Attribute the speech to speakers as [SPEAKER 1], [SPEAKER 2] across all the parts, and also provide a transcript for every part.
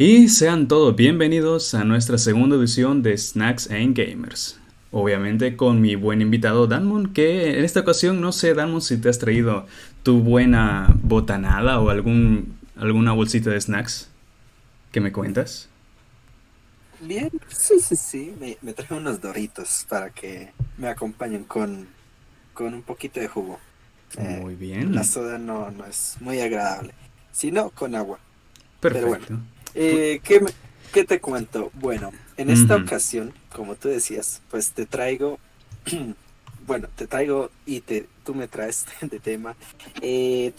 [SPEAKER 1] Y sean todos bienvenidos a nuestra segunda edición de Snacks and Gamers. Obviamente con mi buen invitado Danmon, que en esta ocasión no sé, Danmon, si te has traído tu buena botanada o algún, alguna bolsita de snacks. ¿Qué me cuentas?
[SPEAKER 2] Bien, sí, sí, sí. Me, me traje unos doritos para que me acompañen con, con un poquito de jugo.
[SPEAKER 1] Eh, muy bien.
[SPEAKER 2] La soda no, no es muy agradable, sino con agua.
[SPEAKER 1] Perfecto.
[SPEAKER 2] Pero bueno, eh, ¿qué, ¿qué, te cuento? Bueno, en esta ocasión, como tú decías, pues te traigo, bueno, te traigo y te, tú me traes de tema, eh,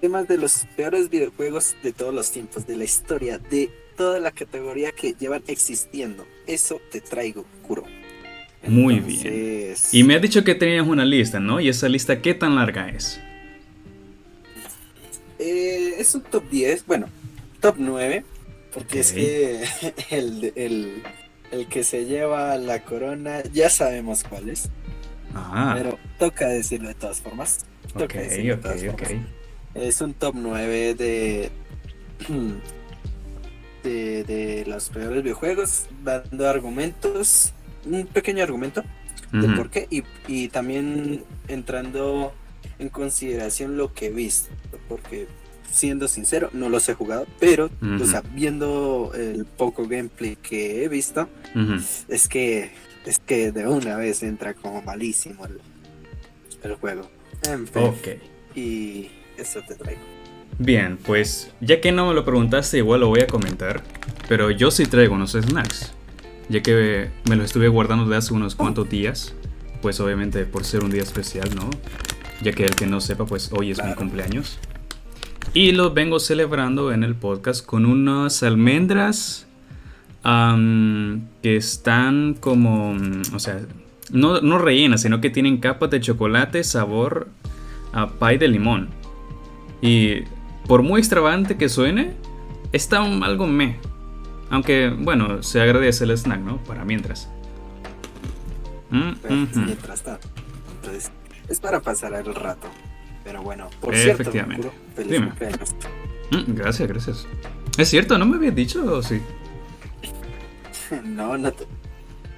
[SPEAKER 2] temas de los peores videojuegos de todos los tiempos, de la historia, de toda la categoría que llevan existiendo. Eso te traigo, Kuro.
[SPEAKER 1] Muy bien. Y me has dicho que tenías una lista, ¿no? ¿Y esa lista qué tan larga es?
[SPEAKER 2] Eh, es un top 10, bueno, top 9, porque es que el, el, el, que se lleva la corona ya sabemos cuál es.
[SPEAKER 1] Ah.
[SPEAKER 2] Pero toca decirlo de todas formas. Toca decirlo de todas formas. Es un top 9 de, de, de los peores videojuegos, dando argumentos, un pequeño argumento de por qué, y, y también entrando en consideración lo que he visto, porque siendo sincero, no los he jugado, pero viendo el poco gameplay que he visto, es que es que de una vez entra como malísimo el, juego. En
[SPEAKER 1] ok.
[SPEAKER 2] Y eso te traigo.
[SPEAKER 1] Bien, pues ya que no me lo preguntaste, igual lo voy a comentar. Pero yo sí traigo unos snacks. Ya que me los estuve guardando de hace unos cuantos días. Pues obviamente por ser un día especial, ¿no? Ya que el que no sepa, pues hoy es mi cumpleaños. Y lo vengo celebrando en el podcast con unas almendras que están como, o sea, no, no, rellenas, sino que tienen capas de chocolate sabor a pie de limón. Y por muy extravagante que suene, está algo me. Aunque, bueno, se agradece el snack, ¿no? Para mientras.
[SPEAKER 2] Mm, mientras es para pasar el rato. Pero bueno, por cierto, feliz cumpleaños.
[SPEAKER 1] Mm, gracias, gracias. Es cierto, ¿no me habías dicho o sí?
[SPEAKER 2] no, no te...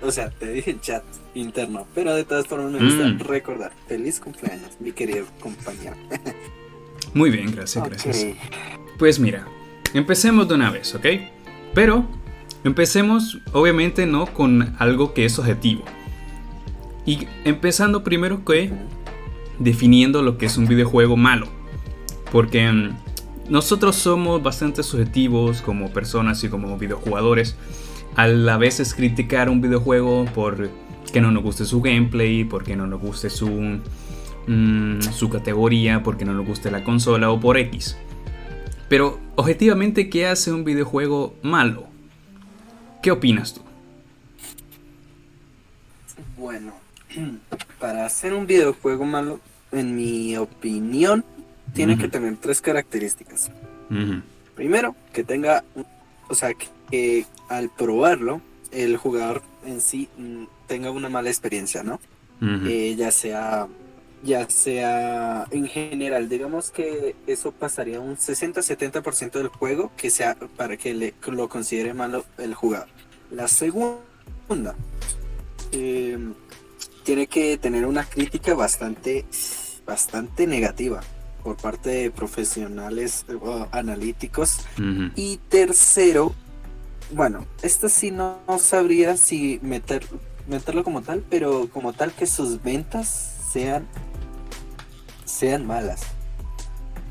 [SPEAKER 2] O sea, te dije en chat interno, pero de todas formas me gusta mm. recordar. Feliz cumpleaños, mi querido compañero.
[SPEAKER 1] Muy bien, gracias, gracias. Pues mira, empecemos de una vez, ¿ok? Pero empecemos, obviamente, ¿no? Con algo que es objetivo. Y empezando primero que definiendo lo que es un videojuego malo. Porque mm, nosotros somos bastante subjetivos como personas y como videojugadores. Al a veces criticar un videojuego por que no nos guste su gameplay, porque no nos guste su, mm, su categoría, porque no nos guste la consola o por X. Pero objetivamente, ¿qué hace un videojuego malo? ¿Qué opinas tú?
[SPEAKER 2] Bueno, para hacer un videojuego malo, en mi opinión, tiene que tener tres características. Primero, que tenga, o sea, que, al probarlo, el jugador en sí mm, tenga una mala experiencia, ¿no? Eh, ya sea, ya sea en general, digamos que eso pasaría un 60-70% del juego que sea para que le, lo considere malo el jugador. La segunda, eh, tiene que tener una crítica bastante, bastante negativa por parte de profesionales analíticos. Y tercero, bueno, esto sí no, sabría si meter, meterlo como tal, pero como tal que sus ventas sean, sean malas.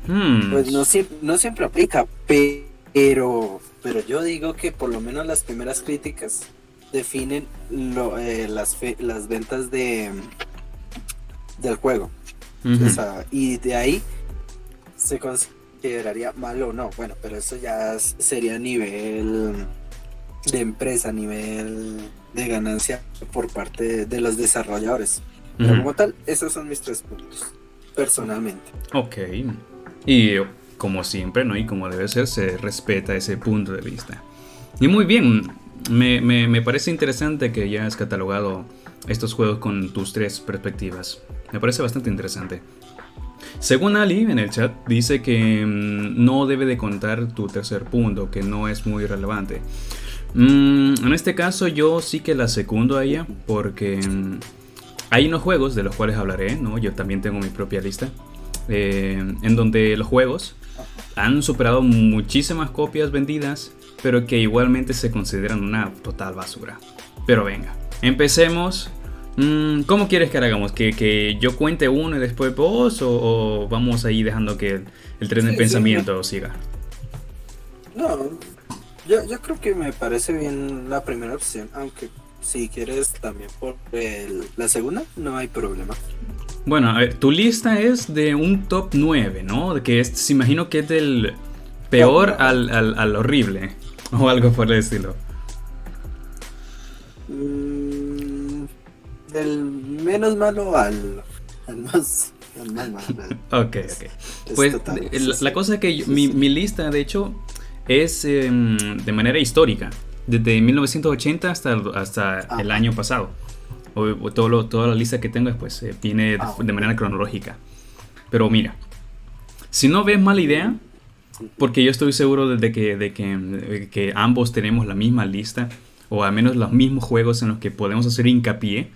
[SPEAKER 1] Hmm.
[SPEAKER 2] Pues no, no siempre aplica, pero, pero yo digo que por lo menos las primeras críticas definen lo, eh, las, las ventas de del juego. y de ahí se consideraría malo o no. Bueno, pero eso ya sería a nivel de empresa, a nivel de ganancia por parte de, los desarrolladores. Pero como tal, esos son mis tres puntos, personalmente.
[SPEAKER 1] Ok. Y como siempre, ¿no? Y como debe ser, se respeta ese punto de vista. Y muy bien, me, me, parece interesante que ya has catalogado estos juegos con tus tres perspectivas. Me parece bastante interesante. Según Ali en el chat, dice que mm, no debe de contar tu tercer punto, que no es muy relevante. Mm, en este caso yo sí que la secundo a ella, porque mm, hay unos juegos de los cuales hablaré, ¿no? Yo también tengo mi propia lista, eh, en donde los juegos han superado muchísimas copias vendidas, pero que igualmente se consideran una total basura. Pero venga, empecemos Mm, ¿Cómo quieres que hagamos? ¿Que, yo cuente uno y después vos? ¿O, vamos ahí dejando que el, tren de pensamiento siga?
[SPEAKER 2] No, yo, creo que me parece bien la primera opción, aunque si quieres también por la segunda, no hay problema.
[SPEAKER 1] Bueno, a ver, tu lista es de un top 9, ¿no? Que es, se imagino que es del peor al, al, horrible, o algo por el estilo.
[SPEAKER 2] Mm, del menos malo al, más, malo.
[SPEAKER 1] ok, ok. Pues la, cosa es que mi, lista, de hecho, es em, de manera histórica. Desde 1980 hasta, hasta el año pasado. O, todo toda la lista que tengo pues, eh, viene ah, de, manera cronológica. Pero mira, si no ves mala idea, porque yo estoy seguro de que, de que, de que ambos tenemos la misma lista, o al menos los mismos juegos en los que podemos hacer hincapié,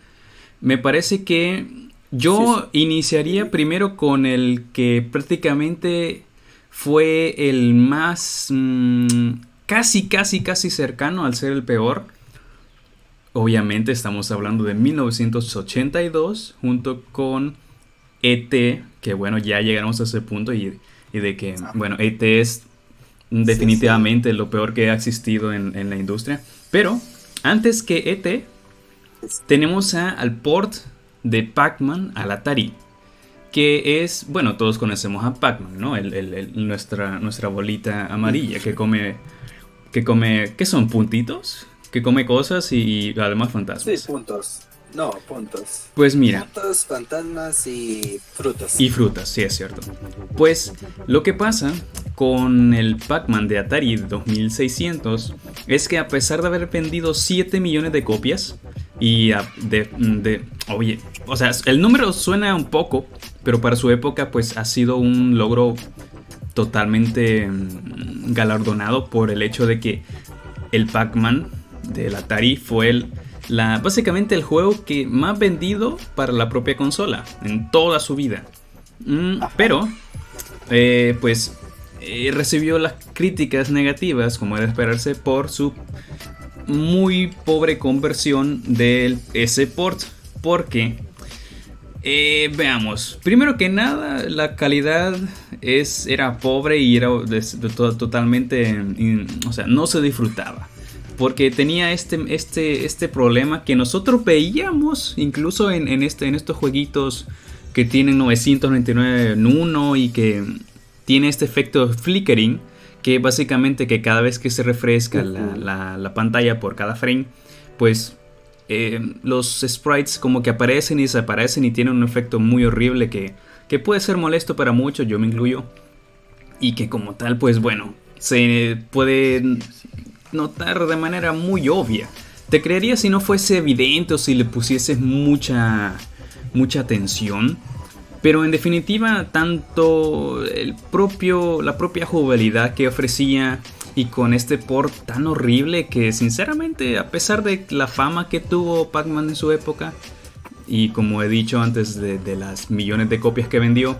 [SPEAKER 1] me parece que yo iniciaría primero con el que prácticamente fue el más mm, casi, casi, casi cercano al ser el peor. Obviamente estamos hablando de 1982 junto con ET, que bueno, ya llegamos a ese punto y, de que, ah. bueno, ET es definitivamente lo peor que ha existido en, en la industria. Pero antes que ET, tenemos al port de Pac-Man al Atari. Que es, bueno, todos conocemos a Pac-Man, ¿no? nuestra, nuestra bolita amarilla que come, que come, ¿qué son? ¿Puntitos? Que come cosas y, además fantasmas.
[SPEAKER 2] Sí, puntos. No, puntos.
[SPEAKER 1] Pues mira.
[SPEAKER 2] Puntos, fantasmas y frutas.
[SPEAKER 1] Y frutas, sí, es cierto. Pues lo que pasa con el Pac-Man de Atari 2600 es que a pesar de haber vendido 7 millones de copias, y de, de, oye, o sea, el número suena un poco, pero para su época pues ha sido un logro totalmente mm, galardonado por el hecho de que el Pac-Man del Atari fue el, la, básicamente el juego que más vendido para la propia consola en toda su vida. Mm, pero, eh, pues, eh, recibió las críticas negativas, como era esperarse, por su muy pobre conversión del ese port. Porque, eh, veamos, primero que nada, la calidad es, era pobre y era totalmente, o sea, no se disfrutaba. Porque tenía este, este, este problema que nosotros veíamos incluso en, este, en estos jueguitos que tienen 999 en uno y que tiene este efecto flickering que básicamente que cada vez que se refresca la, pantalla por cada frame, pues eh, los sprites como que aparecen y desaparecen y tienen un efecto muy horrible que, que puede ser molesto para muchos, yo me incluyo, y que como tal, pues bueno, se puede notar de manera muy obvia. Te creería si no fuese evidente o si le pusieses mucha, mucha atención. Pero en definitiva, tanto el propio, la propia jugabilidad que ofrecía y con este port tan horrible que sinceramente, a pesar de la fama que tuvo Pac-Man en su época, y como he dicho antes de, las millones de copias que vendió,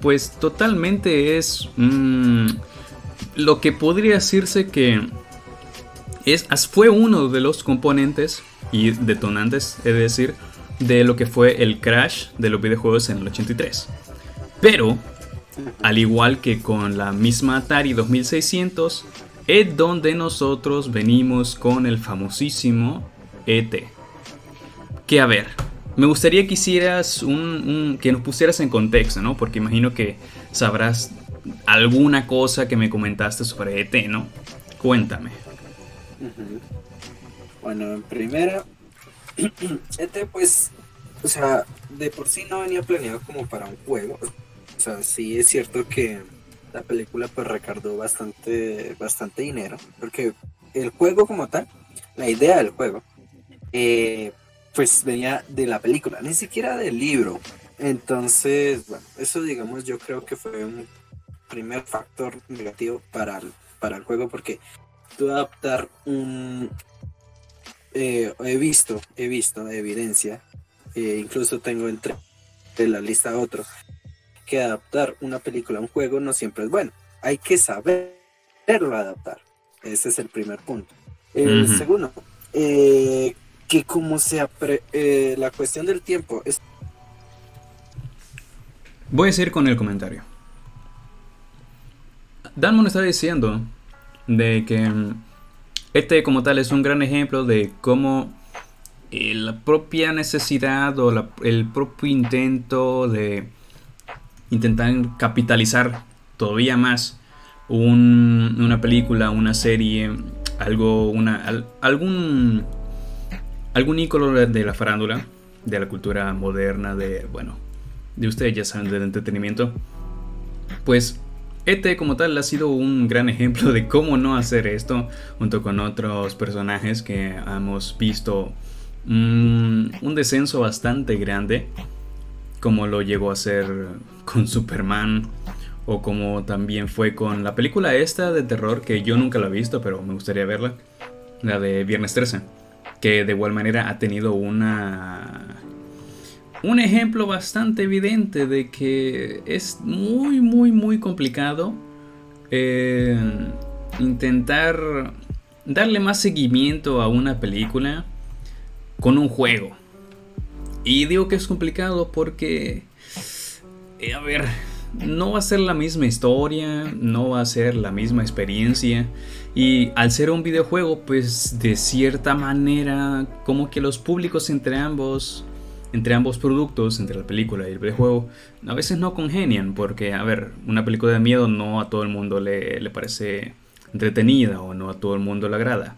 [SPEAKER 1] pues totalmente es mm, lo que podría decirse que es, fue uno de los componentes y detonantes, es decir, de lo que fue el crash de los videojuegos en el 83. Pero, al igual que con la misma Atari 2600, es donde nosotros venimos con el famosísimo ET. Que a ver, me gustaría que hicieras un, que nos pusieras en contexto, ¿no? Porque imagino que sabrás alguna cosa que me comentaste sobre ET, ¿no? Cuéntame.
[SPEAKER 2] Bueno, en primera, este pues, o sea, de por sí no venía planeado como para un juego. O sea, sí es cierto que la película pues recargó bastante, bastante dinero. Porque el juego como tal, la idea del juego, eh, pues venía de la película, ni siquiera del libro. Entonces, bueno, eso digamos yo creo que fue un primer factor negativo para el, para el juego porque tú adaptar un... Eh, he visto, he visto evidencia, eh, incluso tengo entre de la lista otro, que adaptar una película a un juego no siempre es bueno. Hay que saberlo adaptar. Ese es el primer punto. El segundo, eh, que como se eh, la cuestión del tiempo es...
[SPEAKER 1] Voy a seguir con el comentario. Danmon está diciendo de que mm, este como tal es un gran ejemplo de cómo la propia necesidad o el propio intento de intentar capitalizar todavía más una película, una serie, algo, una, algún, algún ícono de la farándula, de la cultura moderna, de, bueno, de ustedes ya saben, del entretenimiento, pues ET como tal ha sido un gran ejemplo de cómo no hacer esto, junto con otros personajes que hemos visto un, un descenso bastante grande, como lo llegó a hacer con Superman, o como también fue con la película esta de terror que yo nunca la he visto, pero me gustaría verla. La de Viernes 13. Que de igual manera ha tenido una... Un ejemplo bastante evidente de que es muy, muy, muy complicado eh, intentar darle más seguimiento a una película con un juego. Y digo que es complicado porque... Eh, a ver, no va a ser la misma historia, no va a ser la misma experiencia. Y al ser un videojuego, pues de cierta manera, como que los públicos entre ambos, entre ambos productos, entre la película y el videojuego, a veces no congenian, porque, a ver, una película de miedo no a todo el mundo le, parece entretenida o no a todo el mundo le agrada.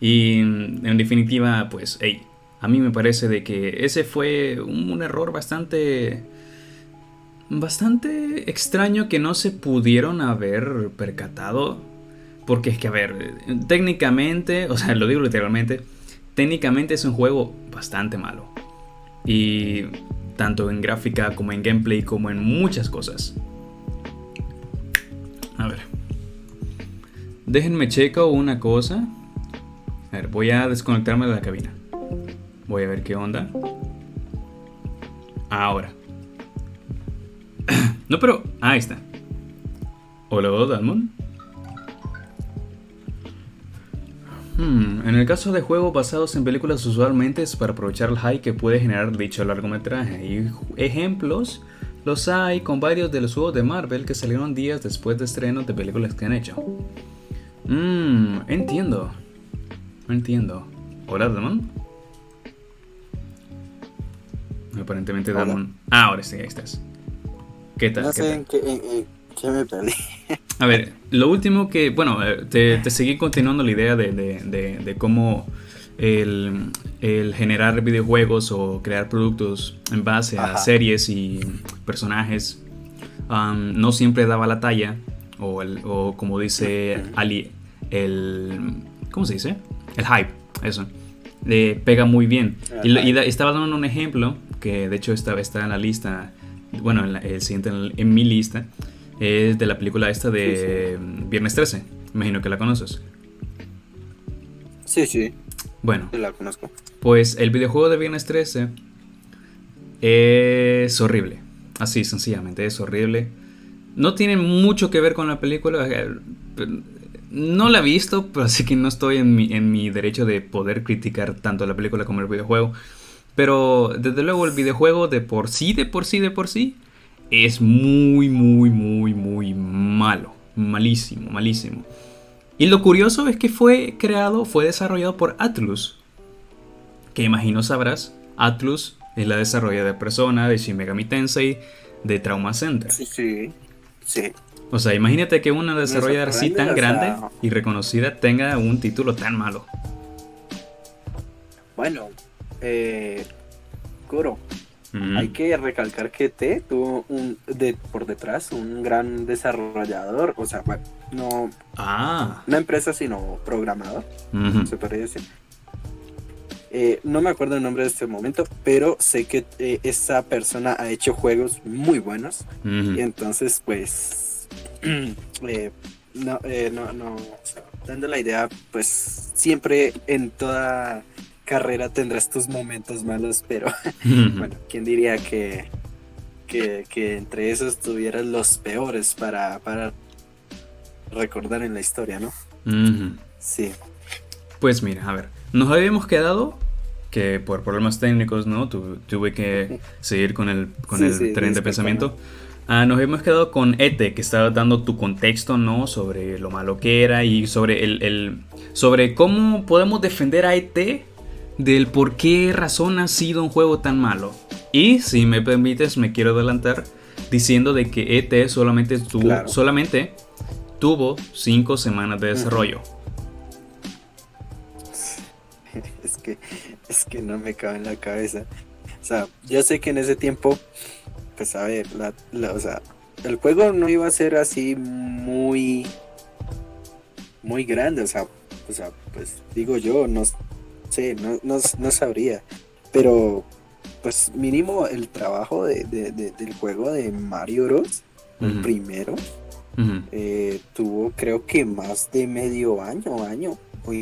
[SPEAKER 1] Y en definitiva, pues, hey, a mí me parece de que ese fue un error bastante bastante extraño que no se pudieron haber percatado. Porque es que, a ver, técnicamente, o sea, lo digo literalmente, técnicamente es un juego bastante malo. Y tanto en gráfica como en gameplay como en muchas cosas. A ver. Déjenme checo una cosa. A ver, voy a desconectarme de la cabina. Voy a ver qué onda. Ahora. No, pero. Ah, ahí está. Hola, Dalmon. Hmm, en el caso de juegos basados en películas, usualmente es para aprovechar el hype que puede generar dicho largometraje. Y ejemplos los hay con varios de los juegos de Marvel que salieron días después de estrenos de películas que han hecho. Mmm, entiendo. Entiendo. Hola, Dalmon. Aparentemente Dalmon. Ah, ahora sí, ahí estás. ¿Qué tal?
[SPEAKER 2] No sé En, qué, me perdí.
[SPEAKER 1] A ver, lo último que, bueno, eh, te, seguí continuando la idea de, cómo el, generar videojuegos o crear productos en base a series y personajes um, no siempre daba la talla, o, el, o como dice Ali, el... ¿Cómo se dice? El hype, eso. pega muy bien. Y, estaba dando un ejemplo que de hecho está, está en la lista bueno, el siguiente en, mi lista, es de la película esta de Viernes 13. Imagino que la conoces.
[SPEAKER 2] Sí, sí.
[SPEAKER 1] Bueno.
[SPEAKER 2] La conozco.
[SPEAKER 1] Pues el videojuego de Viernes 13 es horrible. Así, sencillamente, es horrible. No tiene mucho que ver con la película. No la he visto, pero así que no estoy en mi, en mi derecho de poder criticar tanto la película como el videojuego. Pero desde luego el videojuego de por sí, de por sí, de por sí, es muy, muy, muy, muy malo. Malísimo, malísimo. Y lo curioso es que fue creado, fue desarrollado por Atlus. Que imagino sabrás, Atlus es la desarrolladora de Persona, de Shin Megami Tensei, de Trauma Center.
[SPEAKER 2] Sí, sí, sí.
[SPEAKER 1] O sea, imagínate que una desarrolladora así tan grande y reconocida tenga un título tan malo.
[SPEAKER 2] Bueno, eh, Kuro, hay que recalcar que T tuvo un de, por detrás un gran desarrollador, o sea, bueno, no
[SPEAKER 1] ah.
[SPEAKER 2] una empresa, sino programador, se podría decir. Eh, no me acuerdo el nombre de este momento, pero sé que eh, esa persona ha hecho juegos muy buenos. Y entonces, pues, eh, no, no, no, dando la idea, pues siempre en toda carrera tendrás tus momentos malos, pero bueno, ¿quién diría que, que, que, entre esos tuvieras los peores para, para recordar en la historia, ¿no? Sí.
[SPEAKER 1] Pues mira, a ver, nos habíamos quedado que por problemas técnicos, ¿no? tuve que seguir con el, con el tren de pensamiento. Ah, nos habíamos quedado con Ete, que estaba dando tu contexto, ¿no? Sobre lo malo que era y sobre el, el sobre cómo podemos defender a Ete del por qué razón ha sido un juego tan malo. Y si me permites, me quiero adelantar diciendo de que ET solamente, tuvo, solamente tuvo 5 semanas de desarrollo.
[SPEAKER 2] Es que, es que no me cabe en la cabeza. O sea, yo sé que en ese tiempo, pues a ver, la, o sea, el juego no iba a ser así muy, muy grande. O sea, o sea pues digo yo, no sé, no, no, sabría. Pero, pues mínimo el trabajo de, del juego de Mario Bros. El primero eh, tuvo creo que más de medio año, año, o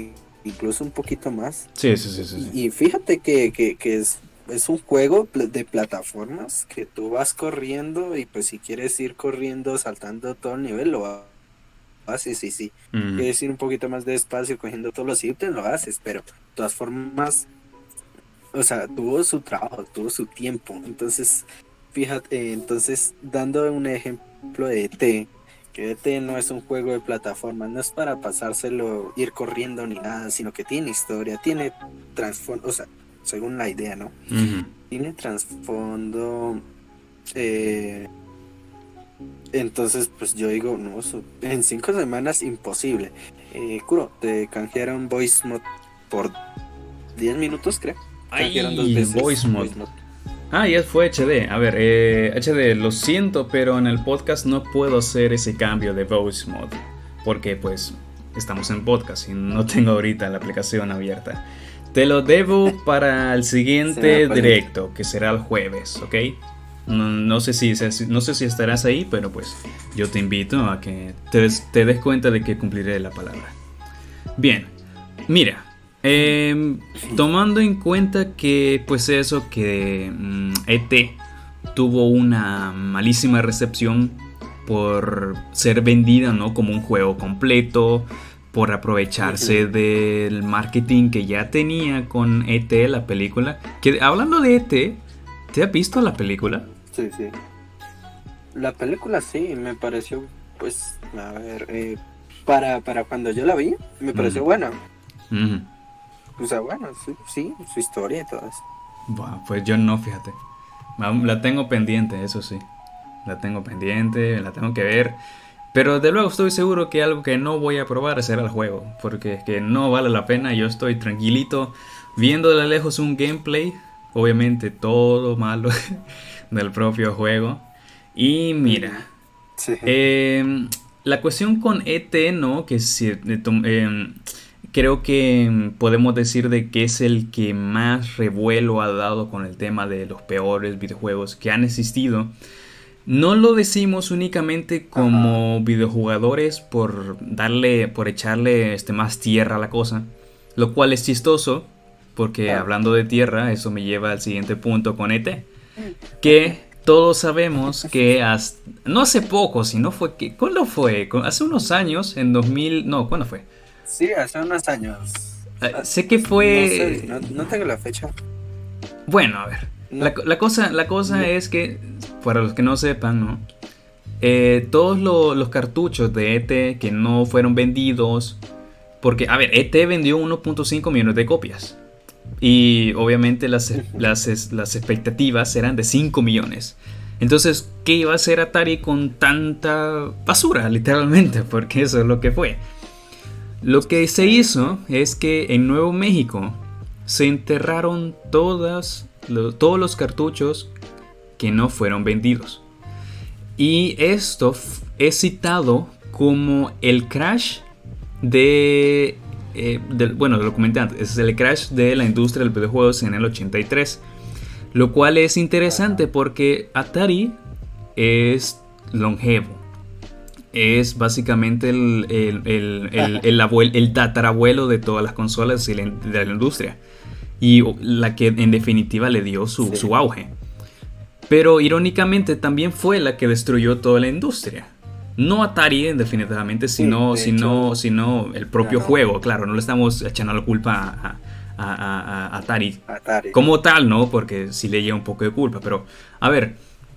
[SPEAKER 2] incluso un poquito más.
[SPEAKER 1] Sí, sí, sí. sí,
[SPEAKER 2] Y, fíjate que, es, es un juego de plataformas que tú vas corriendo y pues si quieres ir corriendo, saltando todo el nivel, lo haces, sí, sí. Quieres ir un poquito más despacio cogiendo todos los ítems, lo haces, pero de todas formas, o sea, tuvo su trabajo, tuvo su tiempo. Entonces, fíjate, entonces, dando un ejemplo de T, que no es un juego de plataforma, no es para pasárselo, ir corriendo ni nada, sino que tiene historia, tiene trasfondo, o sea, según la idea, ¿no? Tiene trasfondo. Eh, entonces, pues yo digo, no, en cinco semanas imposible. Eh, Kuro, te canjearon Voice Mod por 10 minutos, creo.
[SPEAKER 1] Canjearon dos veces. Voice Mod. Ah, ya fue HD. A ver, eh, HD, lo siento, pero en el podcast no puedo hacer ese cambio de voice mode. Porque pues estamos en podcast y no tengo ahorita la aplicación abierta. Te lo debo para el siguiente directo, que será el jueves, ¿ok? No, sé si, no sé si estarás ahí, pero pues yo te invito a que te te des cuenta de que cumpliré la palabra. Bien, mira, Em, tomando en cuenta que, pues eso, que mm, ET tuvo una malísima recepción por ser vendida, ¿no? Como un juego completo, por aprovecharse del marketing que ya tenía con ET, la película. Que hablando de ET, ¿te has visto la película?
[SPEAKER 2] Sí, sí. La película sí, me pareció, pues, a ver, eh, para, para cuando yo la vi, me pareció buena. O sea, bueno, sí, su historia y todo eso.
[SPEAKER 1] Pues yo no, fíjate. La tengo pendiente, eso sí. La tengo pendiente, la tengo que ver. Pero de luego estoy seguro que algo que no voy a probar será el juego. Porque es que no vale la pena. Yo estoy tranquilito viendo de lejos un gameplay. Obviamente todo malo del propio juego. Y mira. Em, la cuestión con ET, ¿no? Que si... Eh, creo que podemos decir de que es el que más revuelo ha dado con el tema de los peores videojuegos que han existido. No lo decimos únicamente como videojugadores por darle, por echarle este, más tierra a la cosa, lo cual es chistoso, porque hablando de tierra, eso me lleva al siguiente punto con ET, que todos sabemos que no hace poco, sino fue que, ¿cuándo fue? Hace unos años, en 2000, no, ¿cuándo fue?
[SPEAKER 2] Sí, hace unos años.
[SPEAKER 1] Ah, sé que fue.
[SPEAKER 2] No, tengo la fecha.
[SPEAKER 1] Bueno, a ver. La, cosa, la cosa es que, para los que no sepan, ¿no? Eh, todos los cartuchos de ET que no fueron vendidos. Porque, a ver, ET vendió 1.5 millones de copias. Y obviamente las, las, las expectativas eran de 5 millones. Entonces, ¿qué iba a hacer Atari con tanta basura, literalmente? Porque eso es lo que fue. Lo que se hizo es que en Nuevo México se enterraron todos los cartuchos que no fueron vendidos. Y esto es citado como el crash de eh, bueno, lo comenté antes, es el crash de la industria del videojuegos en el 83. Lo cual es interesante porque Atari es longevo. Es básicamente el, el, tatarabuelo de todas las consolas de la, industria. Y la que en definitiva le dio su, su auge. Pero irónicamente también fue la que destruyó toda la industria. No Atari, definitivamente, sino, sino, sino el propio juego. Claro, no le estamos echando la culpa a, Atari, como tal, ¿no? Porque sí le lleva un poco de culpa. Pero, a ver,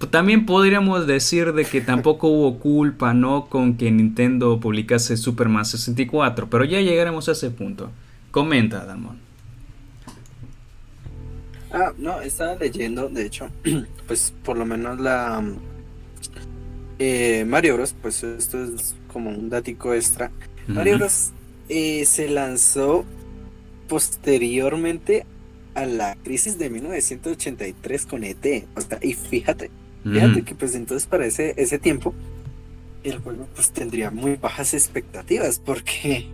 [SPEAKER 1] también podríamos decir de que tampoco hubo culpa, ¿no? Con que Nintendo publicase Superman 64. Pero ya llegaremos a ese punto. Comenta, Dalmon.
[SPEAKER 2] Ah, no, estaba leyendo, de hecho, pues por lo menos la eh, Mario Bros, pues esto es como un datico extra. Mario Bros eh, se lanzó posteriormente a la crisis de 1983 con ET. O sea, y fíjate, fíjate que pues entonces para ese, ese tiempo el juego pues tendría muy bajas expectativas porque,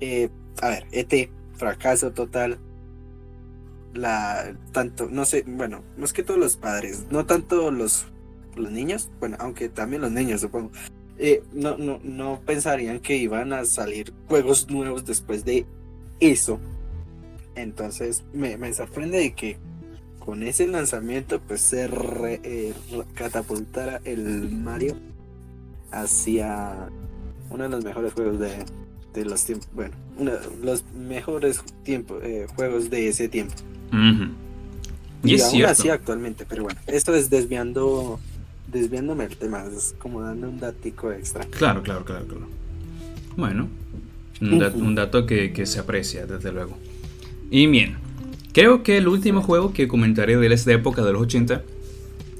[SPEAKER 2] eh, a ver, ET, fracaso total. La, tanto, no sé, bueno, más que todos los padres, no tanto los los niños, bueno, aunque también los niños supongo, eh, no, no, no pensarían que iban a salir juegos nuevos después de eso. Entonces me, me sorprende de que con ese lanzamiento pues se eh, catapultara el Mario hacia uno de los mejores juegos de, de los tiempos, bueno, uno de los mejores tiempos, eh, juegos de ese tiempo. Y, es aún así actualmente, pero bueno, esto es desviando desviándome el tema, es como dando un datico extra.
[SPEAKER 1] Claro, claro, claro, claro. Bueno, un, dato que, se aprecia, desde luego. Y bien, creo que el último juego que comentaré de esta época de los 80,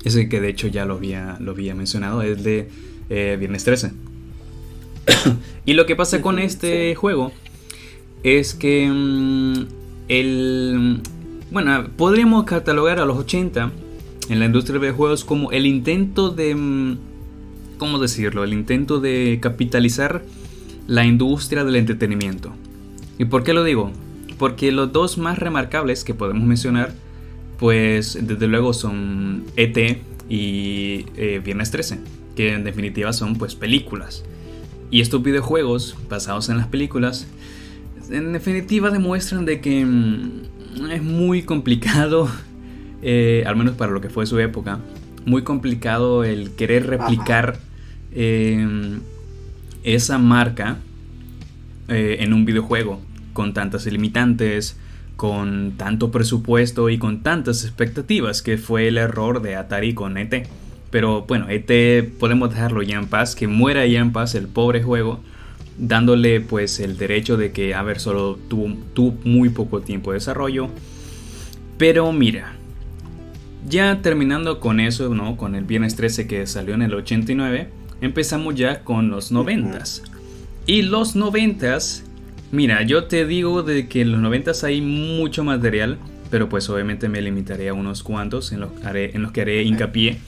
[SPEAKER 1] es el que de hecho ya lo había, lo había mencionado, es de eh, Viernes 13. y lo que pasa con este juego es que mm, el... Bueno, podríamos catalogar a los 80 en la industria de videojuegos como el intento de... Mm, ¿Cómo decirlo? El intento de capitalizar la industria del entretenimiento. ¿Y por qué lo digo? Porque los dos más remarcables que podemos mencionar, pues desde luego son ET y eh, Viernes 13, que en definitiva son pues películas. Y estos videojuegos basados en las películas, en definitiva demuestran de que mm, es muy complicado eh, al menos para lo que fue su época, muy complicado el querer replicar em, esa marca eh, en un videojuego con tantas limitantes, con tanto presupuesto y con tantas expectativas, que fue el error de Atari con ET. Pero bueno, ET podemos dejarlo ya en paz, que muera ya en paz el pobre juego, dándole pues el derecho de que, a ver, solo tuvo, tuvo muy poco tiempo de desarrollo. Pero mira, ya terminando con eso, ¿no? Con el Viernes 13 que salió en el 89, empezamos ya con los 90 Y los 90 mira, yo te digo de que en los 90 hay mucho material, pero pues obviamente me limitaré a unos cuantos en los, en los que haré hincapié.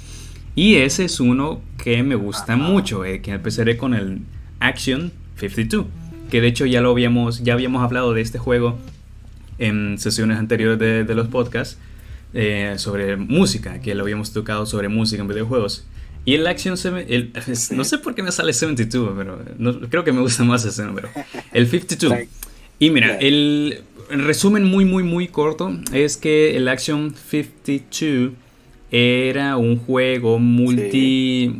[SPEAKER 1] Y ese es uno que me gusta mucho, eh, que empezaré con el Action 52, que de hecho ya lo habíamos, ya habíamos hablado de este juego en sesiones anteriores de, de los podcasts. Eh, sobre música, que lo habíamos tocado sobre música en videojuegos. Y el Action el, no sé por qué me sale 72, pero creo que me gusta más ese número. El 52. Y mira, el, resumen muy, muy, muy corto es que el Action 52 era un juego multi,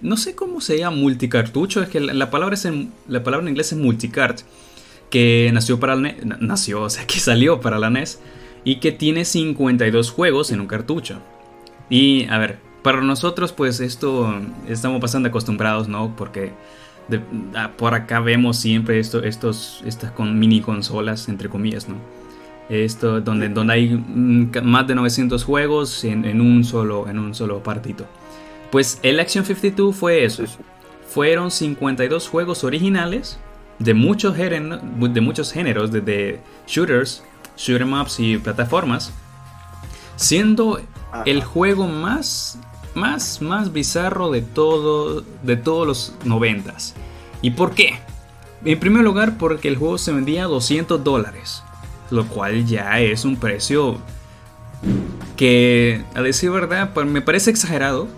[SPEAKER 1] no sé cómo se llama multicartucho, es que la, palabra es en, la palabra en inglés es multicart, que nació para el NES, nació, o sea, que salió para la NES y que tiene 52 juegos en un cartucho. Y a ver, para nosotros pues esto estamos bastante acostumbrados, ¿no? Porque ah, por acá vemos siempre esto, estos, estas con mini consolas, entre comillas, ¿no? Esto donde, donde hay mm, más de 900 juegos en, un solo, en un solo partido. Pues el Action 52 fue eso. Fueron 52 juegos originales de muchos, géneros, de muchos géneros, desde shooters shoot'em ups y plataformas, siendo el juego más, más, más bizarro de, todo, de todos los noventas. ¿Y por qué? en primer lugar porque el juego se vendía a 200 dólares, lo cual ya es un precio que, a decir verdad, me parece exagerado,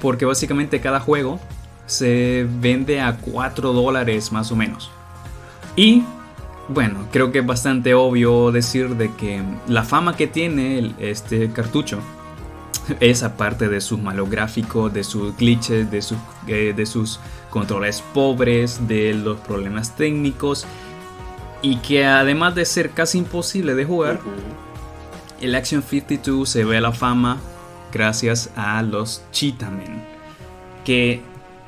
[SPEAKER 1] porque básicamente cada juego se vende a 4 dólares más o menos. Y bueno, creo que es bastante obvio decir de que la fama que tiene este cartucho es aparte de sus malográficos, de sus glitches, de, eh, de sus controles pobres, de los problemas técnicos y que además de ser casi imposible de jugar, el Action 52 se ve a la fama gracias a los Cheetamen. Que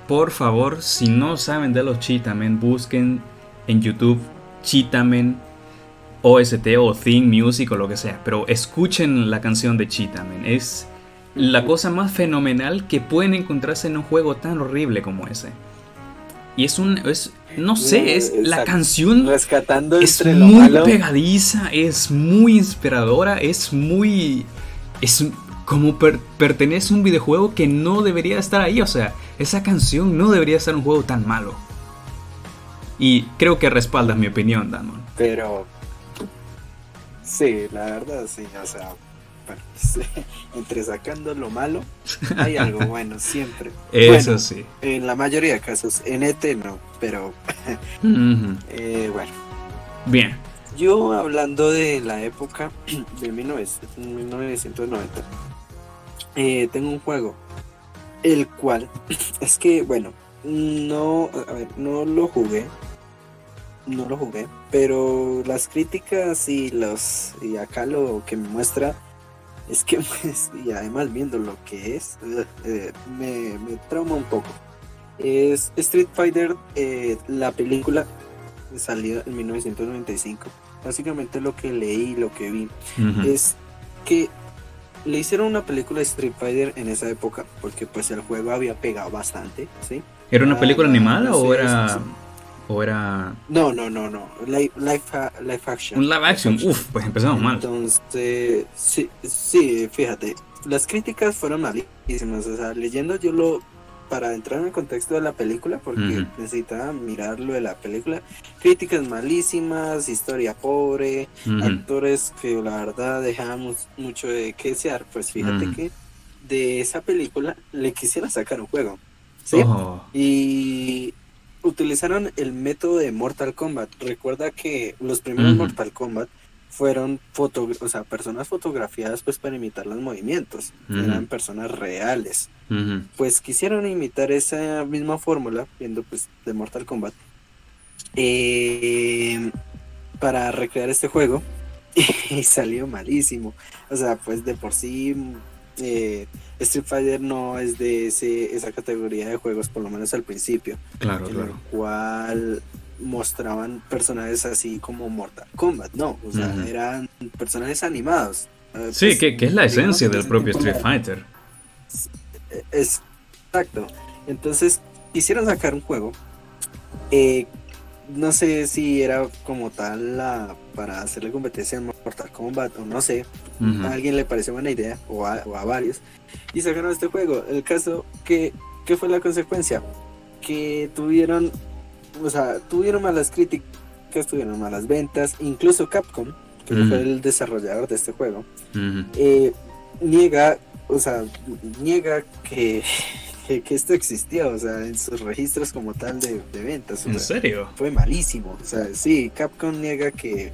[SPEAKER 1] por favor, si no saben de los Cheetamen, busquen en YouTube Cheetamen OST o Theme Music o lo que sea, pero escuchen la canción de Cheetamen. Es la cosa más fenomenal que pueden encontrarse en un juego tan horrible como ese. Y es un. Es, no sé, es la canción.
[SPEAKER 2] Rescatando
[SPEAKER 1] es muy pegadiza, es muy inspiradora, es muy. Es como pertenece a un videojuego que no debería estar ahí. O sea, esa canción no debería estar en un juego tan malo. Y creo que respaldas mi opinión, Damon.
[SPEAKER 2] Pero. Sí, la verdad, sí, o sea entre sacando lo malo, hay algo bueno siempre.
[SPEAKER 1] Eso sí.
[SPEAKER 2] En la mayoría de casos, en ET no, pero eh, bueno.
[SPEAKER 1] Bien.
[SPEAKER 2] Yo hablando de la época de 1990, eh, tengo un juego, el cual es que, bueno, no, a ver, no lo jugué, no lo jugué, pero las críticas y los y acá lo que me muestra es que, pues, y además viendo lo que es, eh, me, trauma un poco. Es Street Fighter, eh, la película salió en 1995. Básicamente lo que leí, lo que vi, es que le hicieron una película de Street Fighter en esa época, porque pues el juego había pegado bastante, ¿sí?
[SPEAKER 1] ¿Era una película animada o era...? ¿O era.?
[SPEAKER 2] No, no, no, no. Live, live, action.
[SPEAKER 1] Un live action, uff, pues empezamos mal.
[SPEAKER 2] Entonces, sí, sí, fíjate. Las críticas fueron malísimas. O sea, leyendo yo lo. Para entrar en el contexto de la película, porque necesitaba mirar lo de la película. Críticas malísimas, historia pobre, actores que la verdad dejamos mucho de que desear. Pues fíjate que de esa película le quisiera sacar un juego. ¿sí? Y utilizaron el método de Mortal Kombat. Recuerda que los primeros Mortal Kombat fueron foto o sea, personas fotografiadas pues para imitar los movimientos. Eran personas reales. Pues quisieron imitar esa misma fórmula, viendo pues de Mortal Kombat, eh, para recrear este juego. y salió malísimo. O sea, pues de por sí eh, Street Fighter no es de ese, esa categoría de juegos, por lo menos al principio.
[SPEAKER 1] Claro,
[SPEAKER 2] en el cual mostraban personajes así como Mortal Kombat, no, o sea, eran personajes animados.
[SPEAKER 1] Eh, sí, pues, que, es la esencia del propio Street Fighter.
[SPEAKER 2] Es, exacto. Entonces, quisieron sacar un juego. Eh, no sé si era como tal la para hacerle competencia en Mortal Kombat o no sé. A alguien le pareció buena idea o a, varios. Y sacaron este juego. El caso que, ¿qué fue la consecuencia? Que tuvieron, o sea, tuvieron malas críticas, tuvieron malas ventas. Incluso Capcom, que fue el desarrollador de este juego, eh, niega, o sea, niega que que, esto existía, o sea, en sus registros como tal de, ventas.
[SPEAKER 1] ¿En serio?
[SPEAKER 2] Fue malísimo. O sea, sí, Capcom niega que,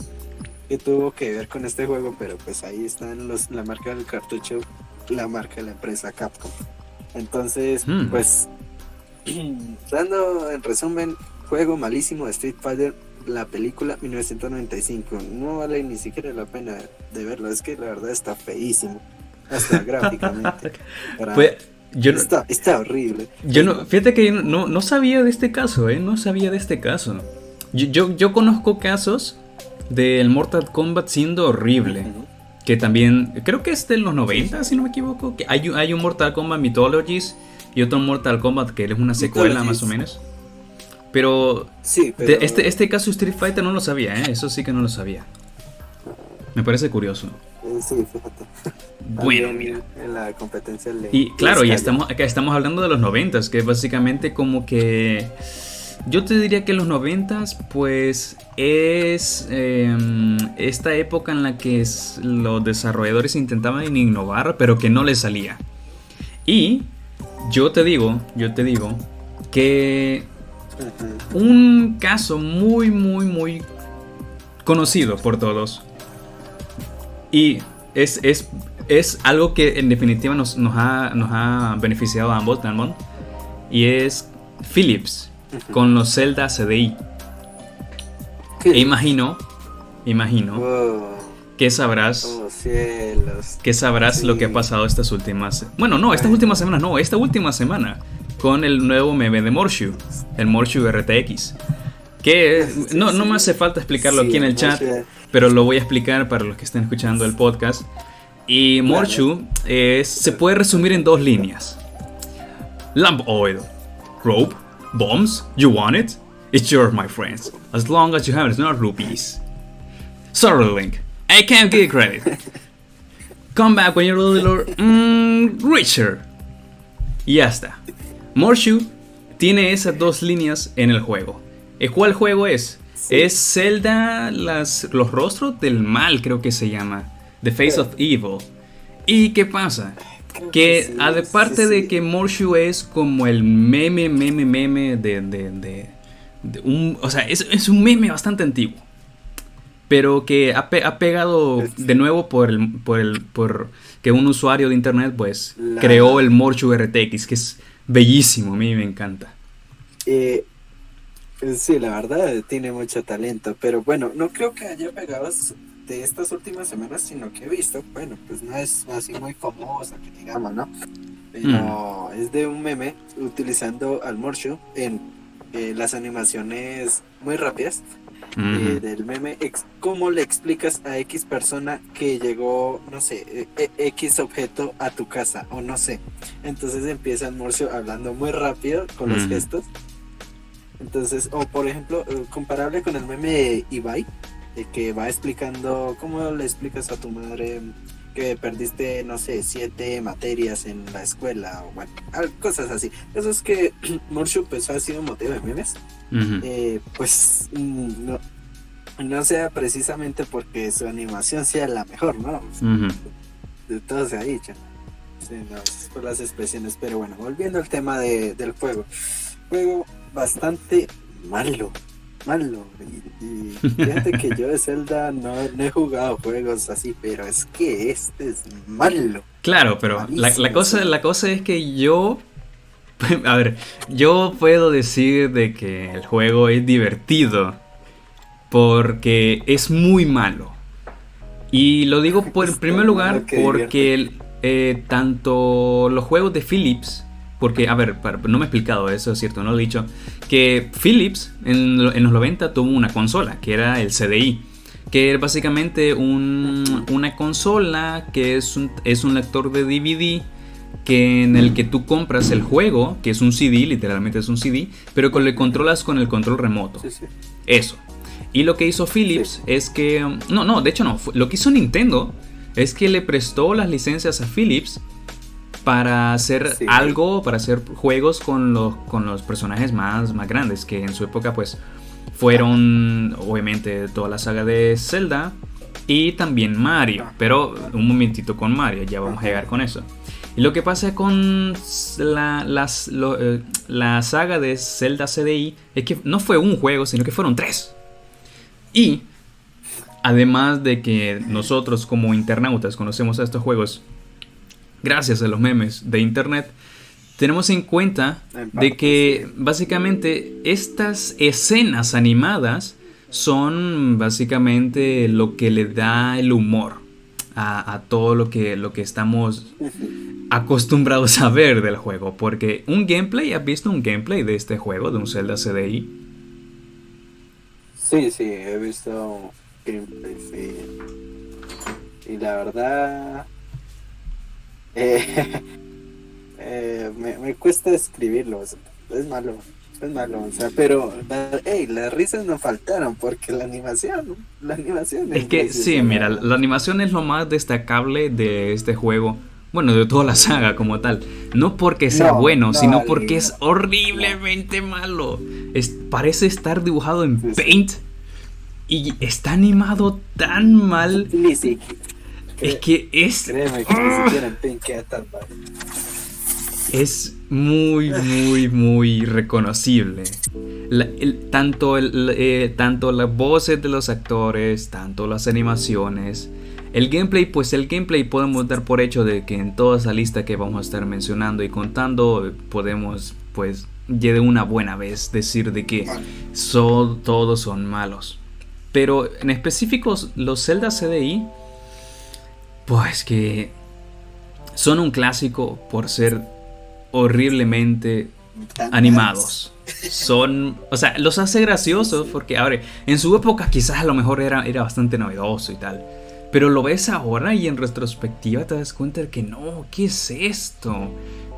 [SPEAKER 2] que tuvo que ver con este juego, pero pues ahí están los, la marca del cartucho, la marca de la empresa Capcom. Entonces, hmm. pues, dando en resumen, juego malísimo de Street Fighter, la película 1995. No vale ni siquiera la pena de verlo, es que la verdad está feísimo, hasta gráficamente. Yo está, está, horrible.
[SPEAKER 1] Yo no, fíjate que yo no, no, sabía de este caso, ¿eh? No sabía de este caso. Yo, yo, yo conozco casos del Mortal Kombat siendo horrible. Que también, creo que es de los 90, si no me equivoco. Que hay, hay un Mortal Kombat Mythologies y otro Mortal Kombat que es una secuela más o menos. Pero,
[SPEAKER 2] sí,
[SPEAKER 1] este, este caso Street Fighter no lo sabía, ¿eh? Eso sí que no lo sabía. Me parece curioso.
[SPEAKER 2] Eh, sí, fíjate.
[SPEAKER 1] Bueno, mira.
[SPEAKER 2] En la competencia
[SPEAKER 1] Y claro, y estamos, acá estamos hablando de los noventas, que es básicamente como que Yo te diría que los noventas, pues es em, esta época en la que los desarrolladores intentaban innovar, pero que no les salía. Y yo te digo, yo te digo que un caso muy, muy, muy conocido por todos. Y es, es, algo que en definitiva nos, ha, nos ha beneficiado a ambos, Y es Philips con los Zelda CDI. E imagino, imagino que sabrás, oh, que sabrás lo que ha pasado estas últimas, bueno, no, estas últimas semanas, no, esta última semana con el nuevo meme de Morshu, el Morshu RTX. Que no, no me hace falta explicarlo aquí en el chat, pero lo voy a explicar para los que estén escuchando el podcast. Y Morshu se puede resumir en dos líneas. Lamp oil, rope, Bombs? You want it? It's yours, my friends. As long as you have it, it's not rupees. Sorry, Link. I can't give credit. Come back when you're a little mm, richer. Y ya está. Morshu tiene esas dos líneas en el juego. ¿Cuál juego es? Es Zelda las, los rostros del mal, creo que se llama. The Face of Evil. ¿Y qué pasa? Que aparte de que Morshu es como el meme, meme, meme de, de, un... O sea, es, un meme bastante antiguo. Pero que ha, pegado de nuevo por el, por el... por que un usuario de internet pues creó el Morshu RTX, que es bellísimo, a mí me encanta.
[SPEAKER 2] Eh, sí, la verdad tiene mucho talento, pero bueno, no creo que haya pegado de estas últimas semanas, sino que he visto, bueno, pues no es así muy famosa, que digamos, ¿no? Pero mm. es de un meme utilizando al Morshu en eh, las animaciones muy rápidas eh, del meme. ¿Cómo le explicas a X persona que llegó, no sé, e, e, X objeto a tu casa o no sé? Entonces empieza el Morshu hablando muy rápido con los gestos. Entonces, o por ejemplo, eh, comparable con el meme de Ibai, de que va explicando, ¿cómo le explicas a tu madre que perdiste, no sé, siete materias en la escuela o bueno, cosas así. Eso es que Morshu pues ha sido motivo de memes. Eh, pues mm, no, no sea precisamente porque su animación sea la mejor, ¿no? De todo se ha dicho. Sí, no, por las expresiones. Pero bueno, volviendo al tema de, del juego. Juego bastante malo malo. Y, fíjate que yo de Zelda no, he jugado juegos así, pero es que este es malo.
[SPEAKER 1] Claro, pero la, cosa, la cosa es que yo. A ver, yo puedo decir de que el juego es divertido porque es muy malo. Y lo digo por, en primer lugar porque eh, tanto los juegos de Philips porque, a ver, no me he explicado eso, es cierto, no lo he dicho. Que Philips en, los 90 tuvo una consola, que era el CDI. Que era básicamente una consola que es un, es un lector de DVD que en el que tú compras el juego, que es un CD, literalmente es un CD, pero que le controlas con el control remoto. Eso. Y lo que hizo Philips es que... No, no, de hecho no. Lo que hizo Nintendo es que le prestó las licencias a Philips para hacer algo, para hacer juegos con los, con los personajes más, más grandes, que en su época pues fueron obviamente toda la saga de Zelda y también Mario, pero un momentito con Mario, ya vamos a llegar con eso. Y lo que pasa con la, las, eh, la saga de Zelda CDI es que no fue un juego, sino que fueron tres. Y además de que nosotros como internautas conocemos a estos juegos gracias a los memes de internet, tenemos en cuenta de que básicamente estas escenas animadas son básicamente lo que le da el humor a, todo lo que, lo que estamos acostumbrados a ver del juego. Porque un gameplay, ¿has visto un gameplay de este juego, de un Zelda CDI?
[SPEAKER 2] Sí, sí, he visto gameplay, Y la verdad, eh, eh, me, cuesta escribirlo, es malo, es malo, o sea, pero las risas no faltaron porque la animación, la animación
[SPEAKER 1] es, que sí, mira, la animación es lo más destacable de este juego bueno, de toda la saga como tal. No porque sea bueno, sino porque es horriblemente malo. Es, parece estar dibujado en Paint y está animado tan mal. Es que es. Créeme que ni siquiera en Paint queda tan mal. Es muy, muy, muy reconocible. tanto, el, eh, tanto las voces de los actores, tanto las animaciones. El gameplay, pues el gameplay podemos dar por hecho de que en toda esa lista que vamos a estar mencionando y contando, podemos, pues, ya de una buena vez decir de que son, todos son malos. Pero en específico, los Zelda CDI, pues que son un clásico por ser horriblemente animados. Son, o sea, los hace graciosos porque, a ver, en su época quizás a lo mejor era, era bastante novedoso y tal. Pero lo ves ahora y en retrospectiva te das cuenta de que no, ¿qué es esto?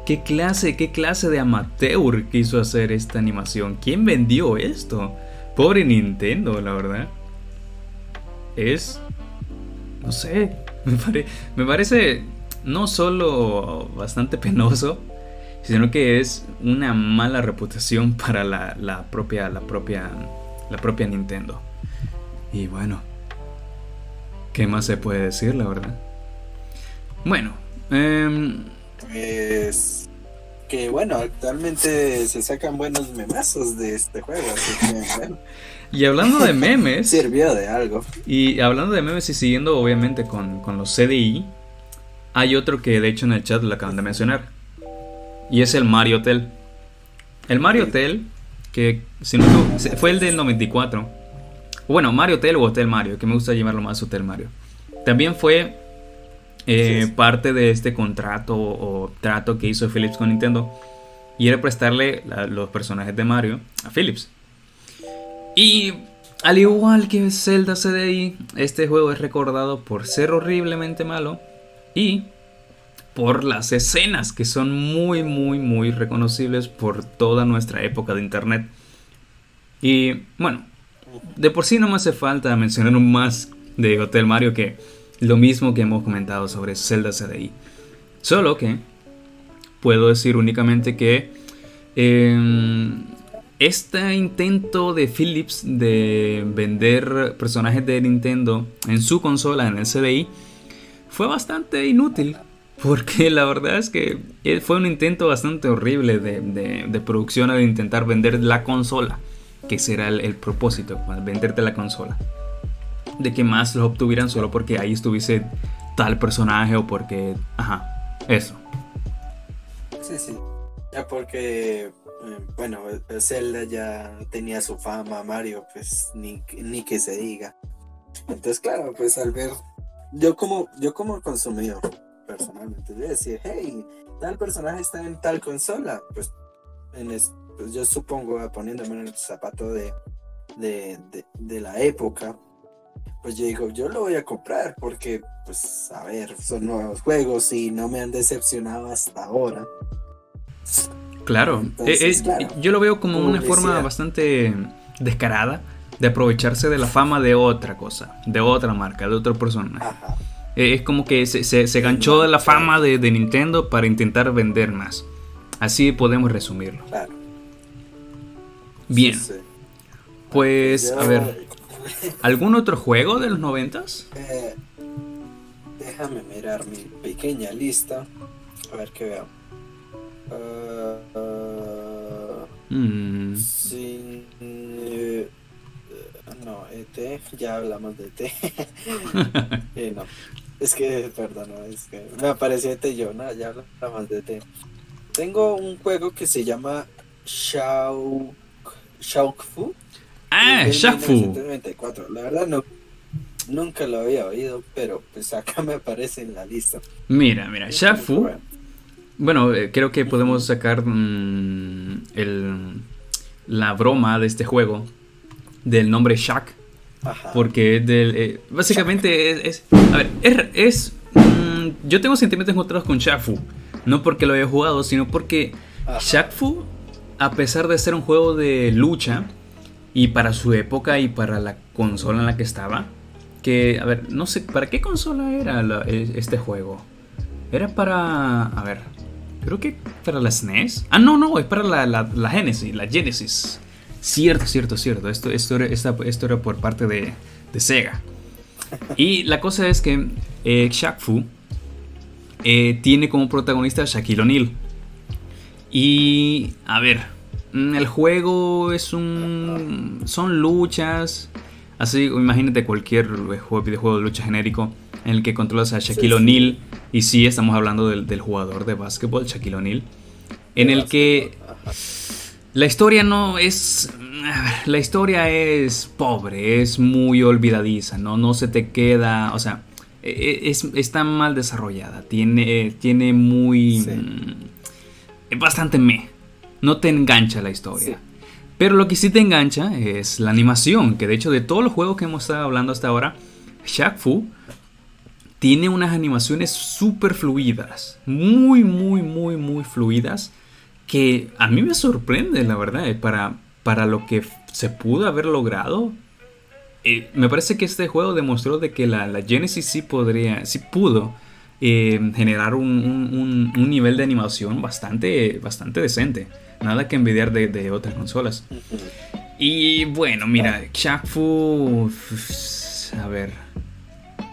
[SPEAKER 1] ¿Qué clase, qué clase de amateur quiso hacer esta animación? ¿Quién vendió esto? Pobre Nintendo, la verdad. Es... No sé, me, me parece no solo bastante penoso, sino que es una mala reputación para la, propia, la, propia, la propia Nintendo. Y bueno, ¿qué más se puede decir, la verdad? Bueno,
[SPEAKER 2] eh, pues que bueno, actualmente se sacan buenos memazos de este juego,
[SPEAKER 1] Y hablando de memes.
[SPEAKER 2] Sirvió de algo.
[SPEAKER 1] Y hablando de memes y siguiendo obviamente con, con los CDI, hay otro que de hecho en el chat lo acaban de mencionar y es el Mario Hotel. El Mario Hotel, que si no, fue el del 94. Bueno, Mario Hotel o Hotel Mario, que me gusta llamarlo más Hotel Mario. También fue eh, parte de este contrato o trato que hizo Philips con Nintendo. Y era prestarle los personajes de Mario a Philips. Y al igual que Zelda CDI, este juego es recordado por ser horriblemente malo y por las escenas que son muy, muy, muy reconocibles por toda nuestra época de internet. Y bueno, de por sí no me hace falta mencionar un más de Hotel Mario que lo mismo que hemos comentado sobre Zelda CDI. Solo que puedo decir únicamente que em, este intento de Philips de vender personajes de Nintendo en su consola, en el CDI, fue bastante inútil porque la verdad es que fue un intento bastante horrible de, producción al intentar vender la consola, que será el, propósito, venderte la consola. De que más los obtuvieran solo porque ahí estuviese tal personaje o porque... Ajá, eso.
[SPEAKER 2] Sí, sí. Ya porque, bueno, Zelda ya tenía su fama, Mario, pues ni, ni que se diga. Entonces, claro, pues al ver, yo como, yo como consumidor, personalmente. De decir, hey, tal personaje está en tal consola. Pues, en pues yo supongo, poniéndome en el zapato de, de, de, la época, pues yo digo, yo lo voy a comprar porque, pues, a ver, son nuevos juegos y no me han decepcionado hasta ahora.
[SPEAKER 1] Claro, eh, eh, yo lo veo como una forma bastante descarada de aprovecharse de la fama de otra cosa, de otra marca, de otro personaje. Ajá. Eh, es como que se, se, ganchó de la fama de, Nintendo para intentar vender más. Así podemos resumirlo. Bien. Pues, a ver. ¿Algún otro juego de los noventas?
[SPEAKER 2] Eh, déjame mirar mi pequeña lista. A ver qué veo. Uh, sí, no, ET, ya hablamos de ET. no. Es que, perdón, es que me apareció este yo, ¿no? Ya hablamos de T. Tengo un juego que se llama Shao Fu.
[SPEAKER 1] Ah, Fu.
[SPEAKER 2] La verdad no nunca lo había oído, pero pues acá me aparece en la lista.
[SPEAKER 1] Mira, mira, Fu. Bueno, eh, creo que podemos sacar mm, el, la broma de este juego del nombre Shaq porque del, eh, básicamente es, A ver, es. Mm, yo tengo sentimientos encontrados con Shaq No porque lo haya jugado, sino porque Shaq a pesar de ser un juego de lucha, y para su época y para la consola en la que estaba, que, a ver, no sé, ¿para qué consola era e, este juego? Era para. A ver. Creo que para la SNES. Ah, no, no, es para la, la, Genesis. La Genesis. Cierto, cierto, cierto. Esto, esto, era, esto era por parte de, de Sega. Y la cosa es que eh, Shaq Fu eh, tiene como protagonista a Shaquille O'Neal. Y a ver, mm, el juego es un. Son luchas. Así, imagínate cualquier videojuego de lucha genérico en el que controlas a Shaquille O'Neal. Y sí, estamos hablando del, jugador de básquetbol, Shaquille O'Neal. En el que la historia no es. La historia es pobre, es muy olvidadiza, ¿no? No se te queda. O sea, e, e, es, está mal desarrollada. Tiene, tiene muy. Mm, bastante me. No te engancha la historia. Pero lo que sí te engancha es la animación. Que de hecho, de todos los juegos que hemos estado hablando hasta ahora, Shaq Fu tiene unas animaciones súper fluidas, muy, muy, muy, muy fluidas, que a mí me sorprende, la verdad, eh, para, para lo que se pudo haber logrado. Eh, me parece que este juego demostró de que la, Genesis sí podría, sí pudo eh, generar un, nivel de animación bastante, bastante decente. Nada que envidiar de, otras consolas. Y bueno, mira, Shaq Fu. A ver,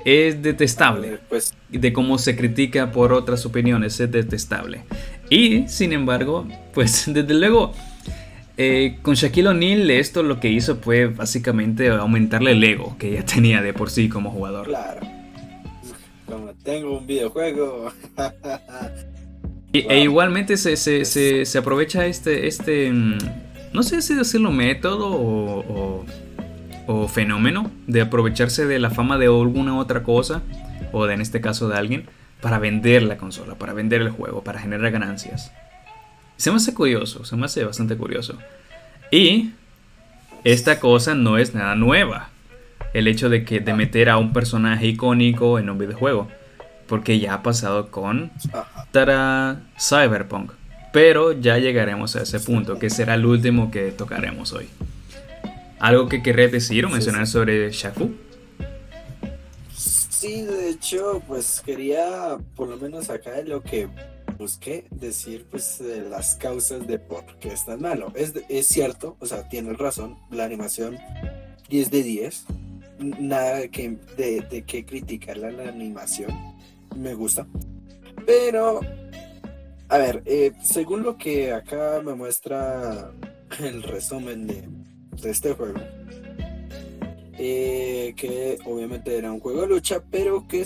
[SPEAKER 1] es detestable. Pues, de cómo se critica por otras opiniones, es detestable. Y, sin embargo, pues desde luego, eh, con Shaquille O'Neal esto lo que hizo fue básicamente aumentarle el ego que ya tenía de por sí como jugador.
[SPEAKER 2] Claro. Como tengo un videojuego.
[SPEAKER 1] E igualmente se, se, aprovecha este, este, mm, no sé si decirlo método o o fenómeno de aprovecharse de la fama de alguna otra cosa, o de, en este caso de alguien, para vender la consola, para vender el juego, para generar ganancias. Se me hace curioso, se me hace bastante curioso. Y esta cosa no es nada nueva. El hecho de que de meter a un personaje icónico en un videojuego. Porque ya ha pasado con Tara Cyberpunk. Pero ya llegaremos a ese punto, que será el último que tocaremos hoy. ¿Algo que querés decir o mencionar sobre Shafu?
[SPEAKER 2] Sí, de hecho, pues quería por lo menos acá de lo que busqué decir, pues las causas de por qué es tan malo. Es, es cierto, o sea, tienes razón, la animación 10 de 10, nada que, de, de que criticarla la animación, me gusta. Pero, a ver, eh, según lo que acá me muestra el resumen de de este juego. Eh, que obviamente era un juego de lucha, pero que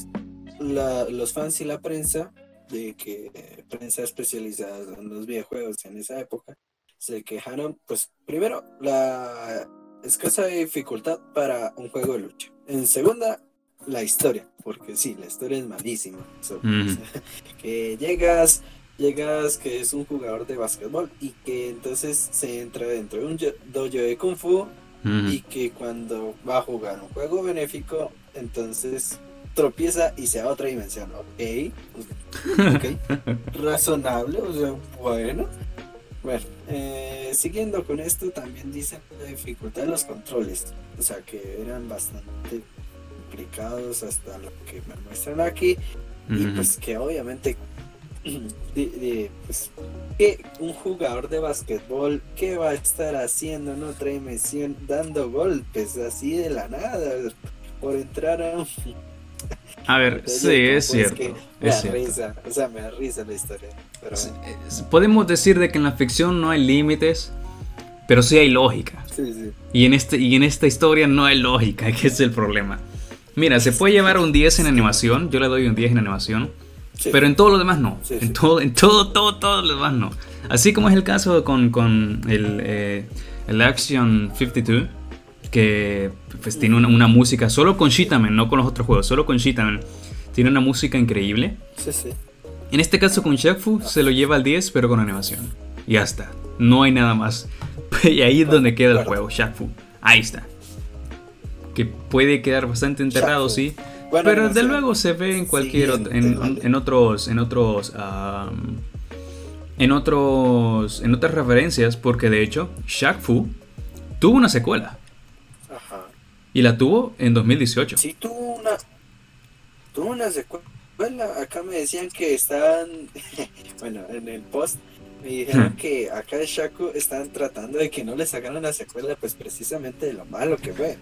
[SPEAKER 2] los fans y la prensa, de que prensa especializada en los videojuegos en esa época, se quejaron, pues primero, la escasa dificultad para un juego de lucha. En segunda, la historia, porque sí, la historia es malísima. que llegas, llegas que es un jugador de básquetbol y que entonces se entra dentro de un dojo de kung fu y que cuando va a jugar un juego benéfico entonces tropieza y se va a otra dimensión. Ok, okay. razonable o sea bueno. Bueno eh, siguiendo con esto también dicen la dificultad de los controles. O sea que eran bastante complicados hasta lo que me muestran aquí. Y pues que obviamente de, pues, que un jugador de básquetbol, ¿qué va a estar haciendo en otra dimensión dando golpes así de la nada por entrar a un...
[SPEAKER 1] A ver, sí, es cierto.
[SPEAKER 2] me da risa, o sea, me da risa la historia.
[SPEAKER 1] Podemos decir de que en la ficción no hay límites, pero sí hay lógica. Y, en este, y en esta historia no hay lógica, que es el problema. Mira, se puede llevar un 10 en animación, yo le doy un 10 en animación pero en todo lo demás no. en, todo, en todo, todo, todo lo demás no. Así como es el caso con, con el, eh, el Action 52, que pues, tiene una, una, música solo con Shitaman, no con los otros juegos, solo con Shitaman. Tiene una música increíble.
[SPEAKER 2] Sí, sí.
[SPEAKER 1] En este caso con Shakfu se lo lleva al 10, pero con animación. Y ya está. No hay nada más. y ahí es donde queda el juego, Shakfu. Ahí está. Que puede quedar bastante enterrado, sí pero desde luego se ve en cualquier en, otros en otros en otros en otras referencias porque de hecho Shaq Fu tuvo una secuela. Ajá. Y la tuvo en 2018.
[SPEAKER 2] Sí, tuvo una tuvo una secuela. bueno, acá me decían que estaban, bueno, en el post me dijeron hmm. que acá de Shaku estaban tratando de que no le sacaran la secuela, pues precisamente de lo malo que fue.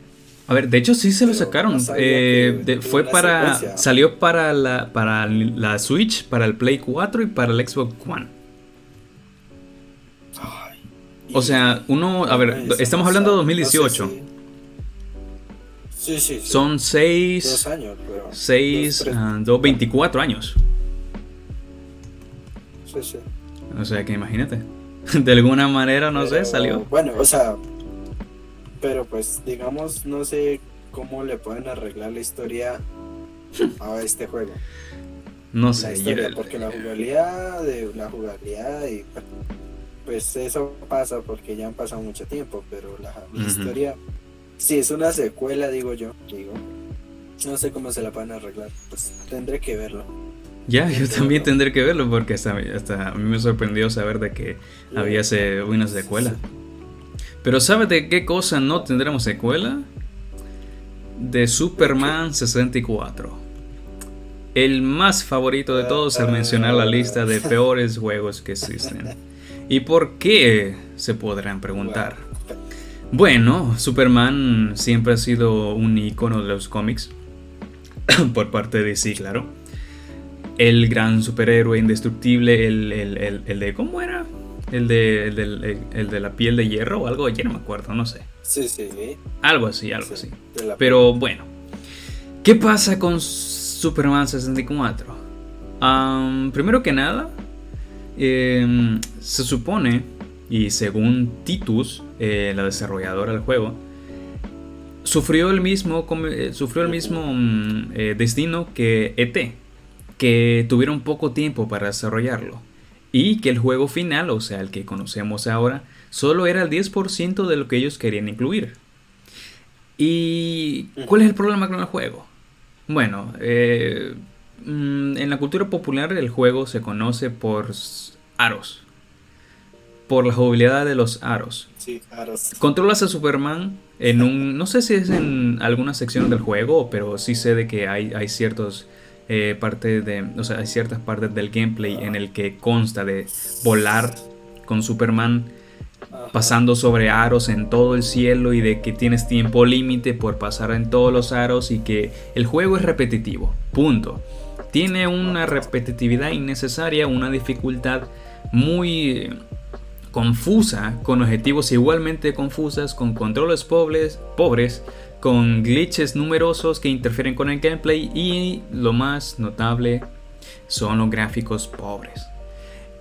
[SPEAKER 1] A ver, de hecho sí se lo sacaron. Eh, fue para. Salió para la, para la Switch, para el Play 4 y para el Xbox One. o sea, uno. A ver, estamos hablando de 2018.
[SPEAKER 2] Sí, sí,
[SPEAKER 1] Son 6. Dos años, 6, 24 años.
[SPEAKER 2] Sí, sí.
[SPEAKER 1] O sea, que imagínate. De alguna manera, no sé, salió.
[SPEAKER 2] Bueno, o sea, pero pues digamos, no sé cómo le pueden arreglar la historia a este juego.
[SPEAKER 1] No sé,
[SPEAKER 2] porque la jugabilidad de la jugabilidad y pues eso pasa porque ya han pasado mucho tiempo, pero la, historia si es una secuela, digo yo, digo. No sé cómo se la van a arreglar, pues tendré que verlo.
[SPEAKER 1] Ya, yo también tendré que verlo porque hasta, hasta a mí me sorprendió saber de que había una secuela. Pero ¿sabes de qué cosa no tendremos secuela? De Superman 64. El más favorito de todos al mencionar la lista de peores juegos que existen. ¿Y por qué? Se podrán preguntar. Bueno, Superman siempre ha sido un icono de los cómics. por parte de DC, claro. El gran superhéroe indestructible, el, el de... ¿Cómo era? El de, el, de, la piel de hierro o algo, ya no me acuerdo, no sé.
[SPEAKER 2] Sí, sí.
[SPEAKER 1] Algo así, algo así. Pero bueno, ¿qué pasa con Superman 64? primero que nada, em, se supone, y según Titus, eh, la desarrolladora del juego, sufrió el mismo, eh, sufrió el mismo mm, eh, destino que ET, que tuvieron poco tiempo para desarrollarlo y que el juego final, o sea, el que conocemos ahora, solo era el 10% de lo que ellos querían incluir. ¿Y cuál es el problema con el juego? Bueno, eh, mm, en la cultura popular el juego se conoce por aros. Por la jugabilidad de los aros.
[SPEAKER 2] Sí, aros.
[SPEAKER 1] Controlas a Superman en un... No sé si es en alguna sección del juego, pero sí sé de que hay, hay ciertos eh, parte de, o sea, hay ciertas partes del gameplay en el que consta de volar con Superman pasando sobre aros en todo el cielo y de que tienes tiempo límite por pasar en todos los aros y que el juego es repetitivo. Punto. Tiene una repetitividad innecesaria, una dificultad muy confusa, con objetivos igualmente confusas, con controles pobres, pobres con glitches numerosos que interfieren con el gameplay y lo más notable son los gráficos pobres.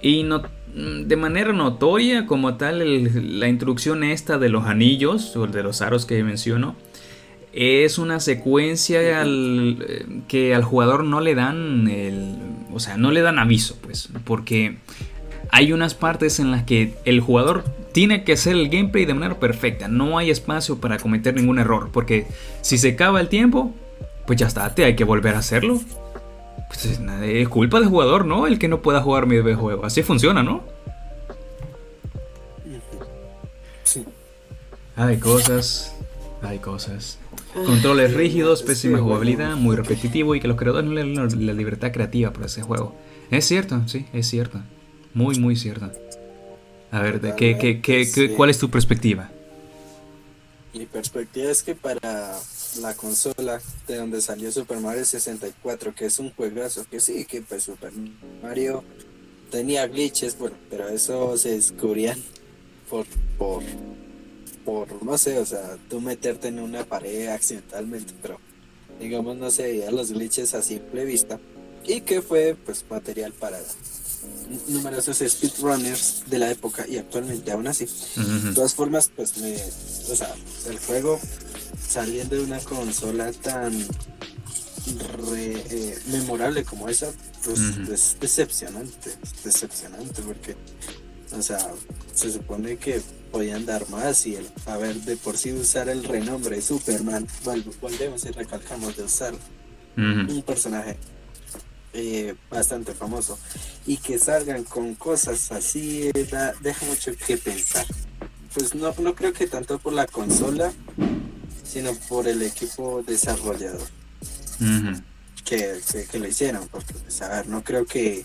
[SPEAKER 1] Y no, de manera notoria como tal la introducción esta de los anillos o de los aros que menciono es una secuencia que al jugador no le dan el, o sea, no le dan aviso, pues, porque hay unas partes en las que el jugador tiene que hacer el gameplay de manera perfecta. No hay espacio para cometer ningún error. Porque si se acaba el tiempo, pues ya está, te hay que volver a hacerlo. Pues es, culpa del jugador, ¿no? El que no pueda jugar mi juego. Así funciona, ¿no? Sí. Hay cosas, hay cosas. Controles rígidos, pésima jugabilidad, muy repetitivo y que los creadores no le dan la libertad creativa para ese juego. Es cierto, sí, es cierto. Muy, muy cierto. A ver, ¿de qué, qué, qué, ¿cuál es tu perspectiva?
[SPEAKER 2] Mi perspectiva es que para la consola de donde salió Super Mario 64, que es un juegazo, que sí, que pues Super Mario tenía glitches, bueno, pero eso se descubrían por, por, por, no sé, o sea, tú meterte en una pared accidentalmente, pero digamos no se veían los glitches a simple vista y que fue pues material para numerosos speedrunners de la época y actualmente aún así. De todas formas, pues me, o sea, el juego saliendo de una consola tan eh, memorable como esa, pues es decepcionante, decepcionante porque, o sea, se supone que podían dar más y el, a ver, de por sí usar el renombre de Superman, volvemos y recalcamos de usar un personaje eh, bastante famoso y que salgan con cosas así deja mucho que pensar pues no, no creo que tanto por la consola sino por el equipo desarrollador que, que, lo hicieron, porque pues, a ver, no creo que,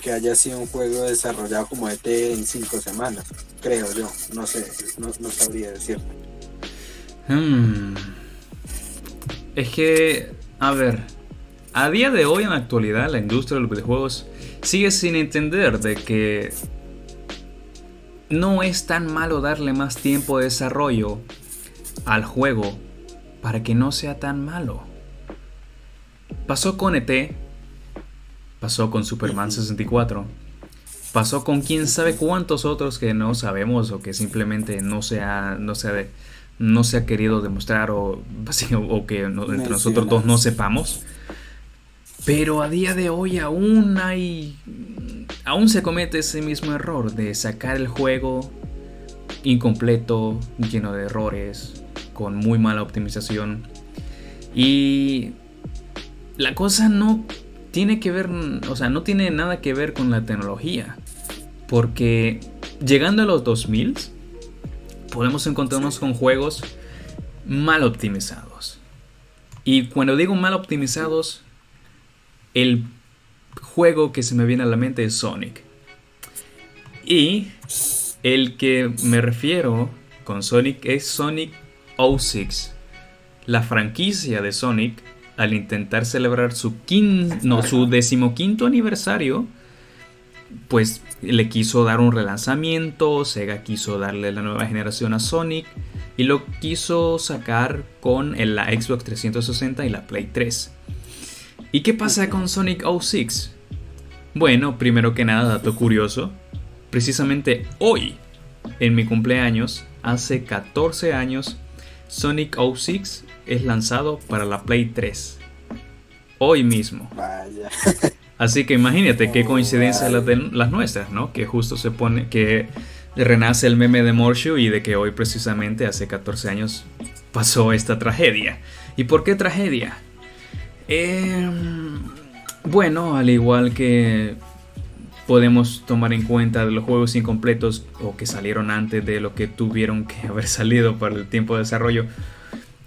[SPEAKER 2] que haya sido un juego desarrollado como este en cinco semanas, creo yo, no sé, no, sabría decirlo.
[SPEAKER 1] Hmm. Es que, a ver, a día de hoy en la actualidad la industria de los videojuegos sigue sin entender de que no es tan malo darle más tiempo de desarrollo al juego para que no sea tan malo. Pasó con ET, pasó con Superman 64, pasó con quién sabe cuántos otros que no sabemos o que simplemente no se ha, no se no se ha querido demostrar o, o que entre nosotros dos no sepamos. Pero a día de hoy aún hay. Aún se comete ese mismo error de sacar el juego incompleto, lleno de errores, con muy mala optimización. Y la cosa no tiene que ver, o sea, no tiene nada que ver con la tecnología. Porque llegando a los 2000 podemos encontrarnos con juegos mal optimizados. Y cuando digo mal optimizados, el juego que se me viene a la mente es Sonic. Y el que me refiero con Sonic es Sonic 06. La franquicia de Sonic, al intentar celebrar su, no, su decimoquinto aniversario, pues le quiso dar un relanzamiento, Sega quiso darle la nueva generación a Sonic y lo quiso sacar con la Xbox 360 y la Play 3. ¿Y qué pasa con Sonic 06? Bueno, primero que nada, dato curioso. Precisamente hoy, en mi cumpleaños, hace 14 años, Sonic 06 es lanzado para la Play 3. Hoy mismo. Vaya. Así que imagínate qué coincidencia las, las nuestras, ¿no? Que justo se pone que renace el meme de Morshu y de que hoy precisamente hace 14 años pasó esta tragedia. ¿Y por qué tragedia? Em, bueno, al igual que podemos tomar en cuenta los juegos incompletos o que salieron antes de lo que tuvieron que haber salido para el tiempo de desarrollo,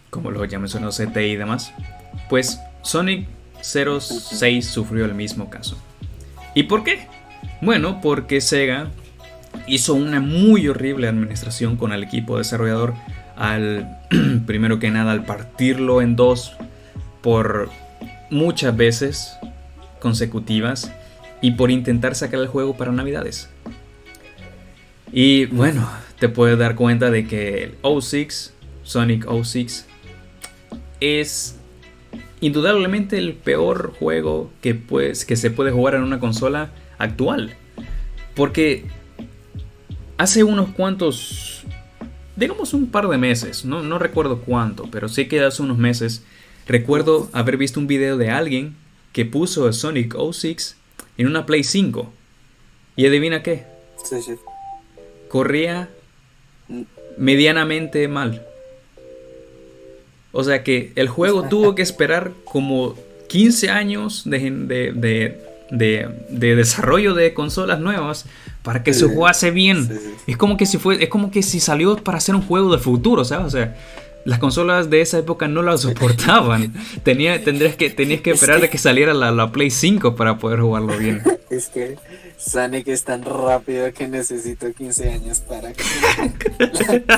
[SPEAKER 1] como los ya mencionó CT y demás, pues Sonic 06 sufrió el mismo caso. ¿Y por qué? Bueno, porque Sega hizo una muy horrible administración con el equipo desarrollador al, primero que nada, al partirlo en dos por muchas veces consecutivas y por intentar sacar el juego para navidades. Y bueno, te puedes dar cuenta de que el 06, Sonic 06, es indudablemente el peor juego que, que se puede jugar en una consola actual. Porque hace unos cuantos, digamos un par de meses, no, no recuerdo cuánto, pero sé que hace unos meses Recuerdo haber visto un video de alguien que puso a Sonic 06 en una Play 5. ¿Y adivina qué? Sí, sí. Corría medianamente mal. O sea que el juego tuvo que esperar como 15 años de, de, de, desarrollo de consolas nuevas para que se jugase bien. Es como que si fue, es como que si salió para hacer un juego del futuro, ¿sabes? O sea, las consolas de esa época no las soportaban. Tenía, tendrías que, tenías que esperar a que saliera la, la, Play 5 para poder jugarlo bien.
[SPEAKER 2] Es que Sonic es tan rápido que necesito 15 años para que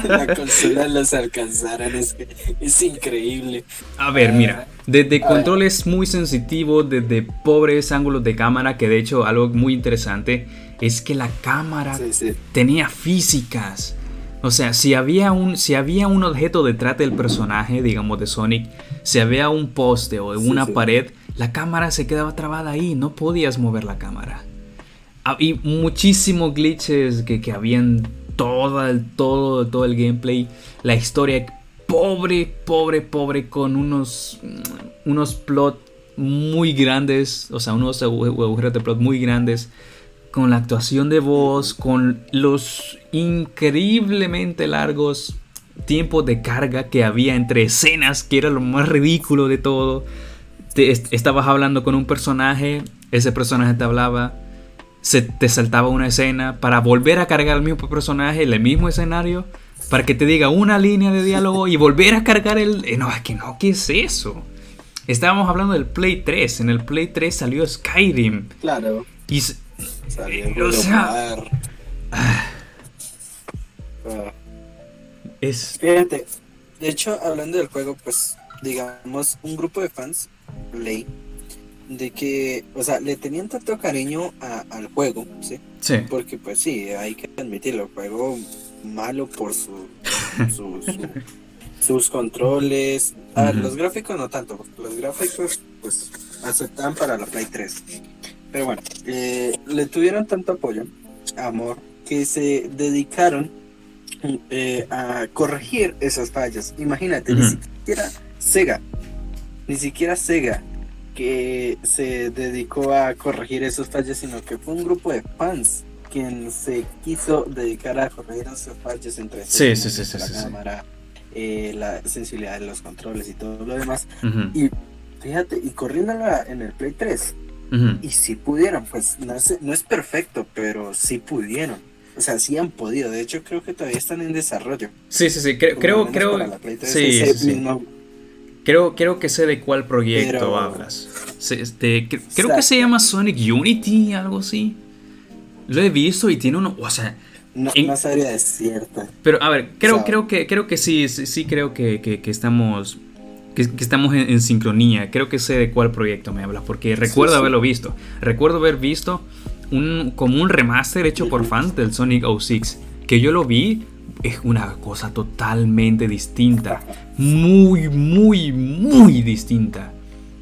[SPEAKER 2] la, consola los alcanzaran. Es, es increíble.
[SPEAKER 1] A ver, mira. Desde controles muy sensitivos, desde pobres ángulos de cámara, que de hecho algo muy interesante es que la cámara tenía físicas. O sea, si había un, si había un objeto detrás del personaje, digamos de Sonic, si había un poste o una pared, la cámara se quedaba trabada ahí, no podías mover la cámara. Había muchísimos glitches que, que habían todo el, todo, todo el gameplay. La historia pobre, pobre, pobre, con unos, unos plot muy grandes, o sea, unos agujeros de plot muy grandes con la actuación de voz, con los increíblemente largos tiempos de carga que había entre escenas, que era lo más ridículo de todo. estabas hablando con un personaje, ese personaje te hablaba, se te saltaba una escena para volver a cargar el mismo personaje, el mismo escenario, para que te diga una línea de diálogo y volver a cargar el... Eh, no, es que no, ¿qué es eso? Estábamos hablando del Play 3. En el Play 3 salió Skyrim.
[SPEAKER 2] Claro.
[SPEAKER 1] Y. Salió o sea. Ah.
[SPEAKER 2] Es. Fíjate. De hecho, hablando del juego, pues, digamos, un grupo de fans, Play, de que, o sea, le tenían tanto cariño al juego, ¿sí?
[SPEAKER 1] Sí.
[SPEAKER 2] Porque, pues sí, hay que admitirlo, el juego malo por su, sus controles. Ah, los gráficos no tanto, los gráficos, pues, aceptaban para la Play 3. Pero bueno, eh, le tuvieron tanto apoyo, amor, que se dedicaron eh, a corregir esas fallas. Imagínate, ni siquiera Sega, ni siquiera Sega que se dedicó a corregir esos fallos, sino que fue un grupo de fans quien se quiso dedicar a corregir esos fallos entre
[SPEAKER 1] sí, sí, sí,
[SPEAKER 2] la cámara, eh, la sensibilidad de los controles y todo lo demás. Y fíjate, y corriéndola en el Play 3. Y si pudieron, pues no es, no es perfecto, pero sí pudieron. O sea, sí han podido. De hecho, creo que todavía están en desarrollo.
[SPEAKER 1] Sí, sí, sí. Creo, creo, creo. Sí, sí, Creo, creo que sé de cuál proyecto hablas. Este, creo que se llama Sonic Unity, algo así. Lo he visto y tiene uno. O sea.
[SPEAKER 2] No, no sabría decirte.
[SPEAKER 1] Pero a ver, creo, creo que creo que sí, sí, creo que, que, estamos. Que, estamos en, sincronía. Creo que sé de cuál proyecto me hablas. Porque recuerdo haberlo visto. Recuerdo haber visto un, como un remaster hecho por fans del Sonic 06. Que yo lo vi, es una cosa totalmente distinta. Muy, muy, muy distinta.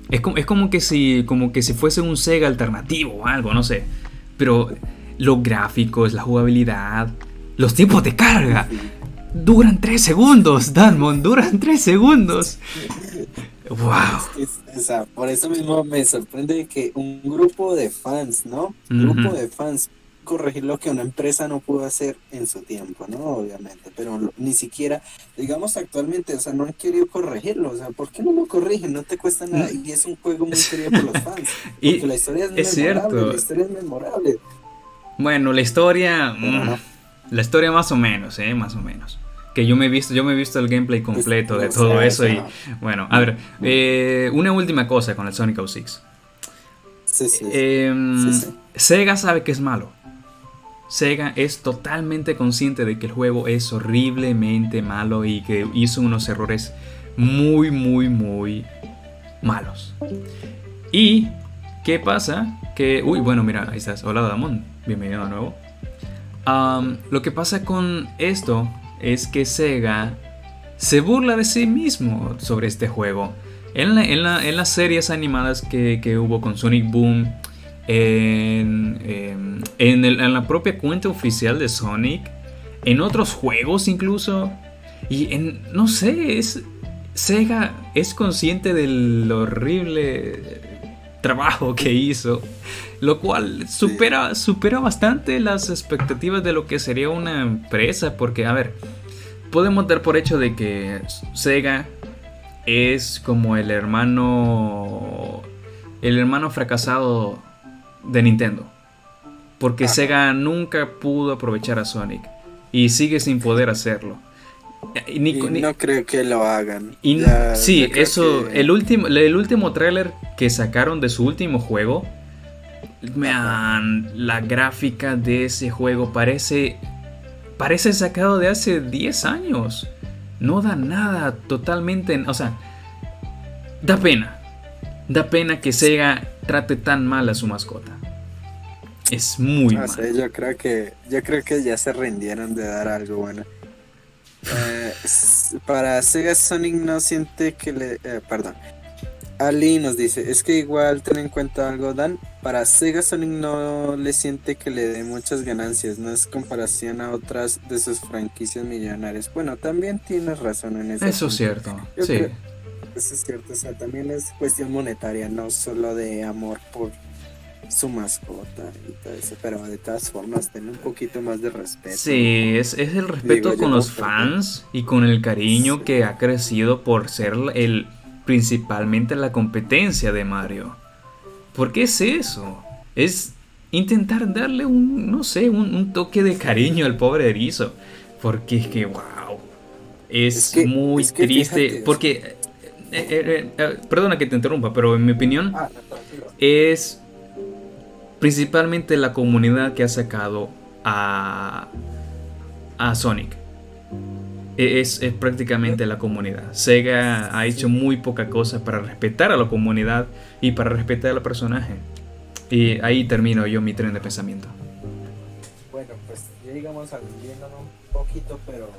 [SPEAKER 1] Es como, es como, que, si, como que si fuese un Sega alternativo o algo, no sé. Pero los gráficos, la jugabilidad, los tiempos de carga. Duran 3 segundos, Danmon, duran 3 segundos.
[SPEAKER 2] ¡Wow! por eso mismo me sorprende que un grupo de fans, ¿no? Un grupo de fans corregir lo que una empresa no pudo hacer en su tiempo, ¿no? Obviamente, pero ni siquiera, digamos actualmente, o sea, no han querido corregirlo, o sea, ¿por qué no lo corrigen? No te cuesta nada y es un juego muy querido por los fans, porque la historia es, memorable, la historia es memorable.
[SPEAKER 1] Bueno, la historia, mm, la historia más o menos, ¿eh? Más o menos que yo me he visto, yo me he visto el gameplay completo de todo eso y bueno, a ver, eh, una última cosa con el Sonic 06. Em, Sega sabe que es malo. Sega es totalmente consciente de que el juego es horriblemente malo y que hizo unos errores muy, muy, muy malos. Y, ¿qué pasa? Que, uy, bueno, mira, ahí estás. Hola, Damon. Bienvenido de nuevo. lo que pasa con esto es que Sega se burla de sí mismo sobre este juego. En, las series animadas que, hubo con Sonic Boom, en, en, la propia cuenta oficial de Sonic, en otros juegos incluso, y en, no sé, es, Sega es consciente del horrible trabajo que hizo, lo cual supera, supera bastante las expectativas de lo que sería una empresa, porque, a ver, podemos dar por hecho de que Sega es como el hermano, el hermano fracasado de Nintendo, porque Sega nunca pudo aprovechar a Sonic y sigue sin poder hacerlo.
[SPEAKER 2] No creo que lo hagan.
[SPEAKER 1] sí, eso. El último, el último tráiler que sacaron de su último juego, man, la gráfica de ese juego parece parece sacado de hace 10 años. No da nada totalmente, o sea, da pena. Da pena que Sega trate tan mal a su mascota. Es muy
[SPEAKER 2] no yo creo que yo creo que ya se rindieron de dar algo bueno. Eh, para Sega Sonic no siente que le eh, perdón Ali nos dice, es que igual ten en cuenta algo, Dan, para Sega Sonic no le siente que le dé muchas ganancias, no es comparación a otras de sus franquicias millonarias. Bueno, también tienes razón en eso.
[SPEAKER 1] Eso es cierto, sí.
[SPEAKER 2] eso es cierto, o sea, también es cuestión monetaria, no solo de amor por su mascota y todo eso, pero de todas formas, ten un poquito más de respeto.
[SPEAKER 1] Sí, es, es el respeto con los fans y con el cariño que ha crecido por ser el principalmente la competencia de Mario. ¿Por qué es eso? Es intentar darle un, no sé, un, toque de cariño al pobre erizo. Porque es que, wow, es, muy triste. Porque eh, eh, perdona que te interrumpa, pero en mi opinión ah, es principalmente la comunidad que ha sacado a, a Sonic. E, es, es, prácticamente la comunidad. Sega ha hecho muy poca cosa para respetar a la comunidad y para respetar al personaje. Y ahí termino yo mi tren de pensamiento.
[SPEAKER 2] Bueno, pues ya digamos viéndome un poquito, pero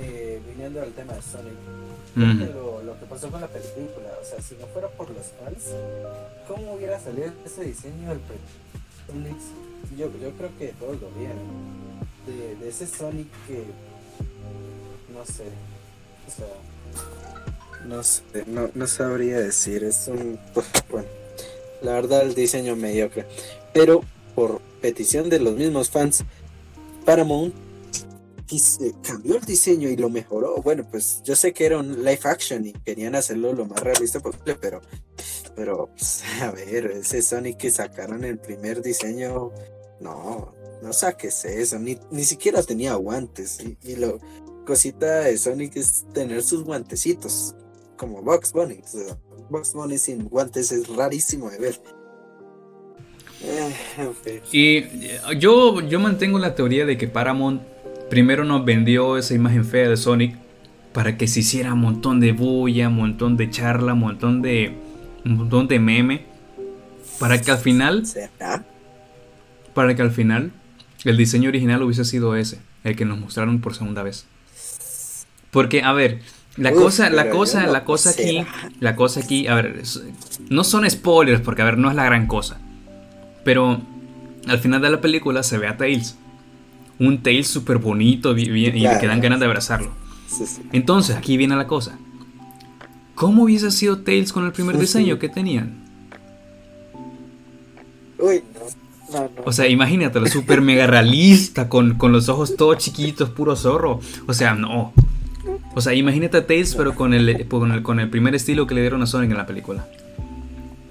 [SPEAKER 2] eh, viniendo al tema de Sonic, lo, que pasó con la película, o sea, si no fuera por los fans, ¿cómo hubiera salido ese diseño del Sonic? Yo, yo creo que todos lo vieron. De, de ese Sonic que no sé. O sea, no sé, no, no sabría decir. Es un. Pues, bueno, la verdad, el diseño mediocre. Pero por petición de los mismos fans, Paramount cambió el diseño y lo mejoró. Bueno, pues yo sé que era un live action y querían hacerlo lo más realista posible, pero, pero pues, a ver, ese Sonic que sacaron el primer diseño, no, no saques eso, ni, ni siquiera tenía guantes y, lo cosita de Sonic es tener sus guantecitos, como Box Bunny. Box Bunny sin guantes es rarísimo de ver.
[SPEAKER 1] Eh, y yo, yo mantengo la teoría de que Paramount primero nos vendió esa imagen fea de Sonic para que se hiciera un montón de bulla, un montón de charla, un montón de, un montón de meme, para que al final, para que al final el diseño original hubiese sido ese, el que nos mostraron por segunda vez. Porque, a ver, la cosa, la cosa, la cosa aquí, la cosa aquí, a ver, no son spoilers porque, a ver, no es la gran cosa. Pero al final de la película se ve a Tails un Tails súper bonito y le quedan ganas de abrazarlo. Entonces, aquí viene la cosa. ¿Cómo hubiese sido Tails con el primer diseño que tenían?
[SPEAKER 2] Uy, no, no,
[SPEAKER 1] O sea, imagínatelo, súper mega realista, con, los ojos todos chiquitos, puro zorro. O sea, no. O sea, imagínate a Tails, pero con el, con el, con el primer estilo que le dieron a Sonic en la película.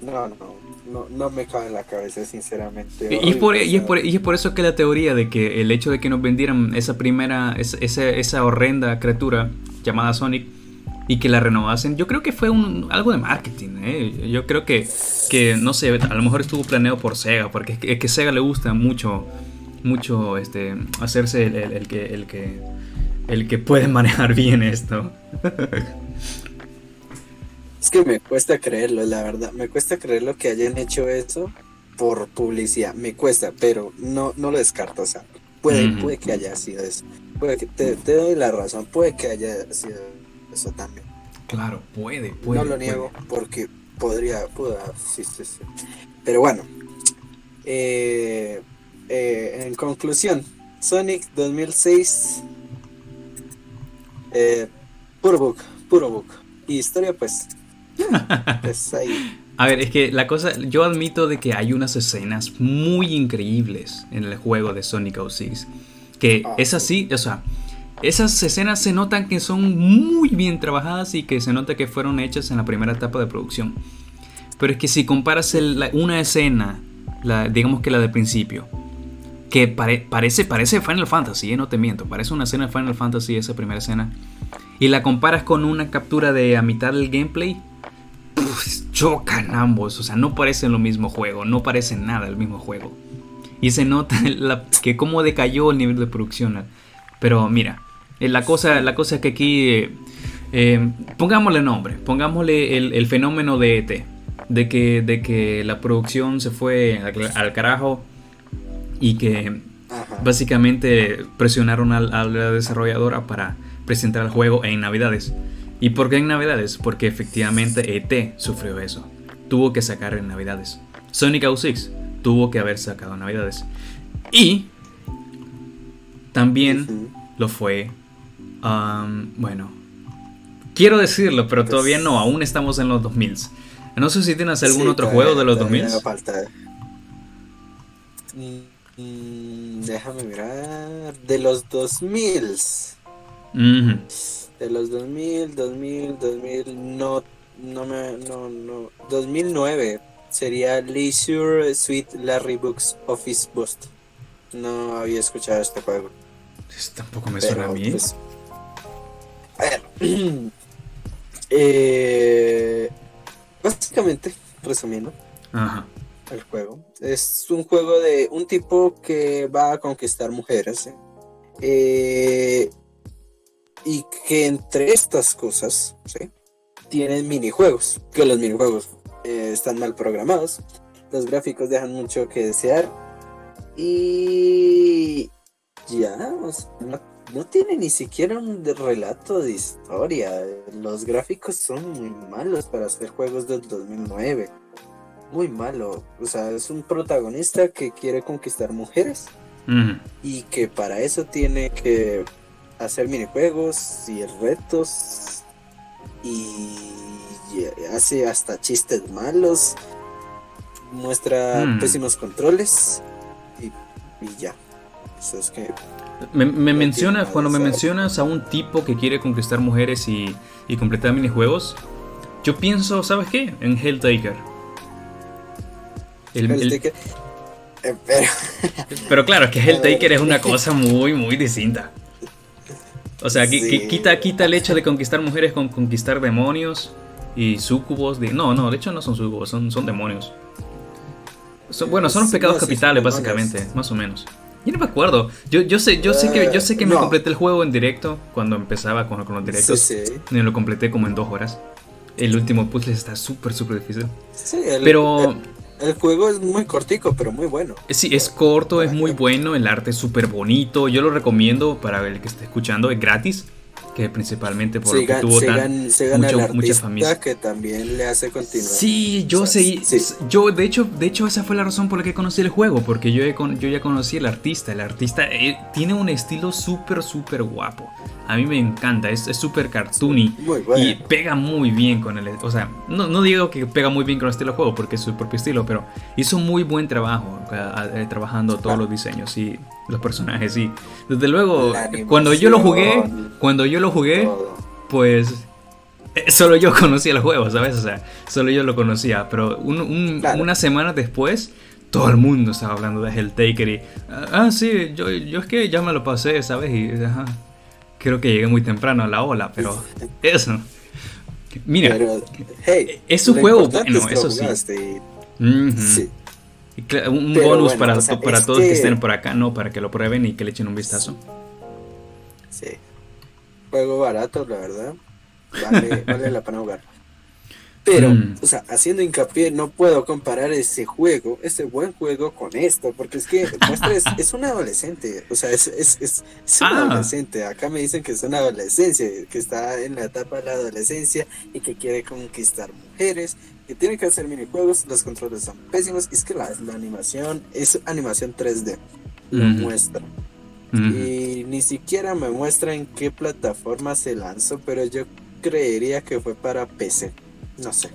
[SPEAKER 2] No, no no, no me cabe en la cabeza, sinceramente.
[SPEAKER 1] Y, es por, y, es por, y, es por, eso que la teoría de que el hecho de que nos vendieran esa primera, esa, esa horrenda criatura llamada Sonic y que la renovasen, yo creo que fue un, algo de marketing. ¿eh? Yo creo que, que, no sé, a lo mejor estuvo planeado por Sega, porque es que, es que Sega le gusta mucho, mucho este, hacerse el, el, el que, el, que, el que puede manejar bien esto.
[SPEAKER 2] Es que me cuesta creerlo, la verdad. Me cuesta creerlo que hayan hecho eso por publicidad. Me cuesta, pero no, no lo descarto. O sea, puede, puede que haya sido eso. Puede que te, doy la razón. Puede que haya sido eso también.
[SPEAKER 1] Claro, puede, puede.
[SPEAKER 2] No lo niego porque podría, pueda, sí, sí, sí. Pero bueno, eh, eh, en conclusión, Sonic 2006, eh, puro book, puro book. Y historia, pues,
[SPEAKER 1] a ver, es que la cosa, yo admito de que hay unas escenas muy increíbles en el juego de Sonic 06. Que ah, es así, o sea, esas escenas se notan que son muy bien trabajadas y que se nota que fueron hechas en la primera etapa de producción. Pero es que si comparas una escena, la, digamos que la de principio, que parece, parece Final Fantasy, eh, no te miento, parece una escena de Final Fantasy esa primera escena, y la comparas con una captura de a mitad del gameplay, chocan ambos, o sea, no parecen lo mismo juego, no parecen nada el mismo juego. Y se nota que cómo decayó el nivel de producción. Pero mira, eh, la cosa, la cosa es que aquí, eh, eh, pongámosle nombre, pongámosle el, fenómeno de ET, de que, de que la producción se fue al, carajo y que básicamente presionaron a la desarrolladora para presentar el juego en Navidades. ¿Y por qué en Navidades? Porque efectivamente ET sufrió eso. Tuvo que sacar en Navidades. Sonic 06 tuvo que haber sacado en Navidades. Y también lo fue. Um, bueno, quiero decirlo, pero pues todavía no. Aún estamos en los 2000. No sé si tienes algún otro juego de los 2000.
[SPEAKER 2] Mm, déjame mirar. De los 2000 de los 2000, 2000, 2000, no, no me, no, no, 2009 sería Leisure Suite Larry Books Office Boost. No había escuchado este juego.
[SPEAKER 1] tampoco me suena a mí. Pues,
[SPEAKER 2] a ver, Eh, básicamente, resumiendo, el juego es un juego de un tipo que va a conquistar mujeres. Eh, y que entre estas cosas, ¿sí? Tienen minijuegos, que los minijuegos eh, están mal programados, los gráficos dejan mucho que desear y ya, no, tiene ni siquiera un relato de historia. Los gráficos son muy malos para hacer juegos del 2009. Muy malo. O sea, es un protagonista que quiere conquistar mujeres. Y que para eso tiene que hacer minijuegos y retos. Y hace hasta chistes malos. Muestra mm. pésimos controles. Y, y ya. Eso es que
[SPEAKER 1] me, mencionas, cuando me mencionas a un tipo que quiere conquistar mujeres y, y completar minijuegos, yo pienso, ¿sabes qué? En Helltaker. El, eh, pero... pero... claro, es que Helltaker es una cosa muy, muy distinta. O sea, quita, quita el hecho de conquistar mujeres con conquistar demonios y sucubos. De... No, no, de hecho no son sucubos, son, son demonios. bueno, son los pecados capitales, básicamente, más o menos. Yo no me acuerdo. Yo, yo sé, yo sé que yo sé que me completé el juego en directo cuando empezaba con, con los directos. Sí, sí. Y lo completé como en dos horas. El último puzzle está súper, súper difícil.
[SPEAKER 2] Sí, pero. El, juego es muy cortico, pero muy bueno.
[SPEAKER 1] Sí, es corto, es muy bueno. El arte es súper bonito. Yo lo recomiendo para el que esté escuchando. Es gratis que principalmente por que tuvo
[SPEAKER 2] tan, muchas familias. que también le hace continuar.
[SPEAKER 1] Sí, yo sé, yo de hecho, de hecho esa fue la razón por la que conocí el juego, porque yo, yo ya conocí al artista, el artista eh, tiene un estilo súper, súper guapo. A mí me encanta, es súper cartoony y pega muy bien con el... O sea, no, no, digo que pega muy bien con el estilo de juego porque es su propio estilo, pero hizo muy buen trabajo eh, trabajando todos los diseños y los personajes. Y desde luego, cuando yo lo jugué, cuando yo lo jugué, pues eh, solo yo conocía el juego, ¿sabes? O sea, solo yo lo conocía, pero una semana después todo el mundo estaba hablando de Helltaker y, ah, sí, yo, yo es que ya me lo pasé, ¿sabes? Y, ajá creo que llegué muy temprano a la ola, pero eso. Mira, es un juego bueno, eso sí. sí. Un bonus para, para todos que estén por acá, ¿no? Para que lo prueben y que le echen un vistazo.
[SPEAKER 2] Sí. Juego barato, la verdad. Vale, vale la pena jugarlo. Pero, mm. o sea, haciendo hincapié, no puedo comparar ese juego, ese buen juego con esto, porque es que es, es un adolescente, o sea, es, es, es, un ah. adolescente. Acá me dicen que es una adolescencia, que está en la etapa de la adolescencia y que quiere conquistar mujeres, que tiene que hacer minijuegos, los controles son pésimos, es que la, la animación es animación 3D, lo muestra. Y ni siquiera me muestra en qué plataforma se lanzó, pero yo creería que fue para PC. No sé.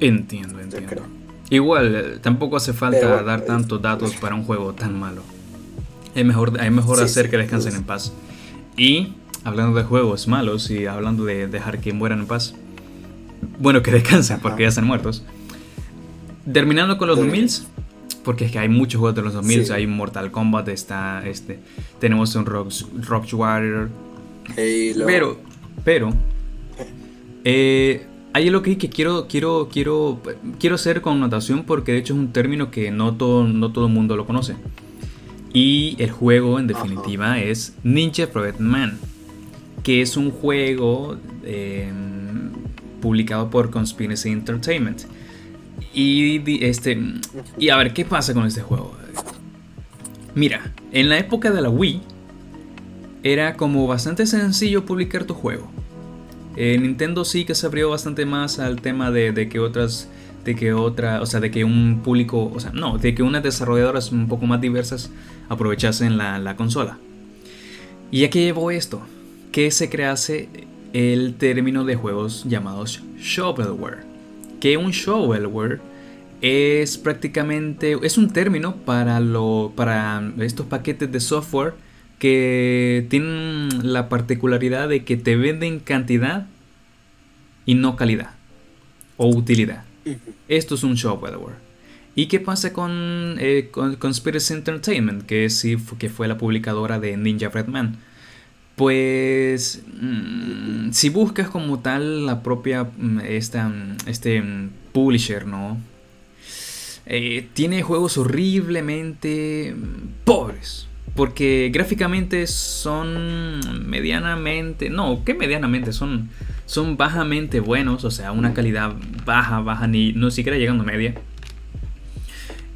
[SPEAKER 1] Entiendo, entiendo. Igual, eh, tampoco hace falta dar tantos datos para un juego tan malo. Es mejor, es mejor hacer que descansen en paz. Y hablando de juegos malos y hablando de dejar que mueran en paz. Bueno, que descansen porque ya están muertos. Terminando con los 2000 porque es que hay muchos juegos de los 2000 hay Mortal Kombat, está este, tenemos un Rock, Rock Warrior. Pero, pero, eh, hay algo que, que quiero, quiero, quiero, quiero hacer connotación porque de hecho es un término que no todo, no todo el mundo lo conoce. Y el juego en definitiva es Ninja Project Man, que es un juego em, publicado por Conspiracy Entertainment. Y, este, y a ver, ¿qué pasa con este juego? Mira, en la época de la Wii era como bastante sencillo publicar tu juego. Eh, Nintendo sí que se abrió bastante más al tema de, que otras de que otra, o sea, de que un público, o sea, no, de que unas desarrolladoras un poco más diversas aprovechasen la, la consola. ¿Y a qué llevó esto? Que se crease el término de juegos llamados shovelware. Que un shovelware es prácticamente, es un término para, lo, para estos paquetes de software que tienen la particularidad de que te venden cantidad y no calidad o utilidad. Esto es un shovelware. ¿Y qué pasa con, eh, Conspiracy Entertainment, que, sí, que fue la publicadora de Ninja Redman? Pues mm, si buscas como tal la propia mm, esta, mm, este publisher, ¿no? Eh, tiene juegos horriblemente pobres. Porque gráficamente son medianamente... No, ¿qué medianamente? Son, son bajamente buenos. O sea, una calidad baja, baja, ni no siquiera llegando a media.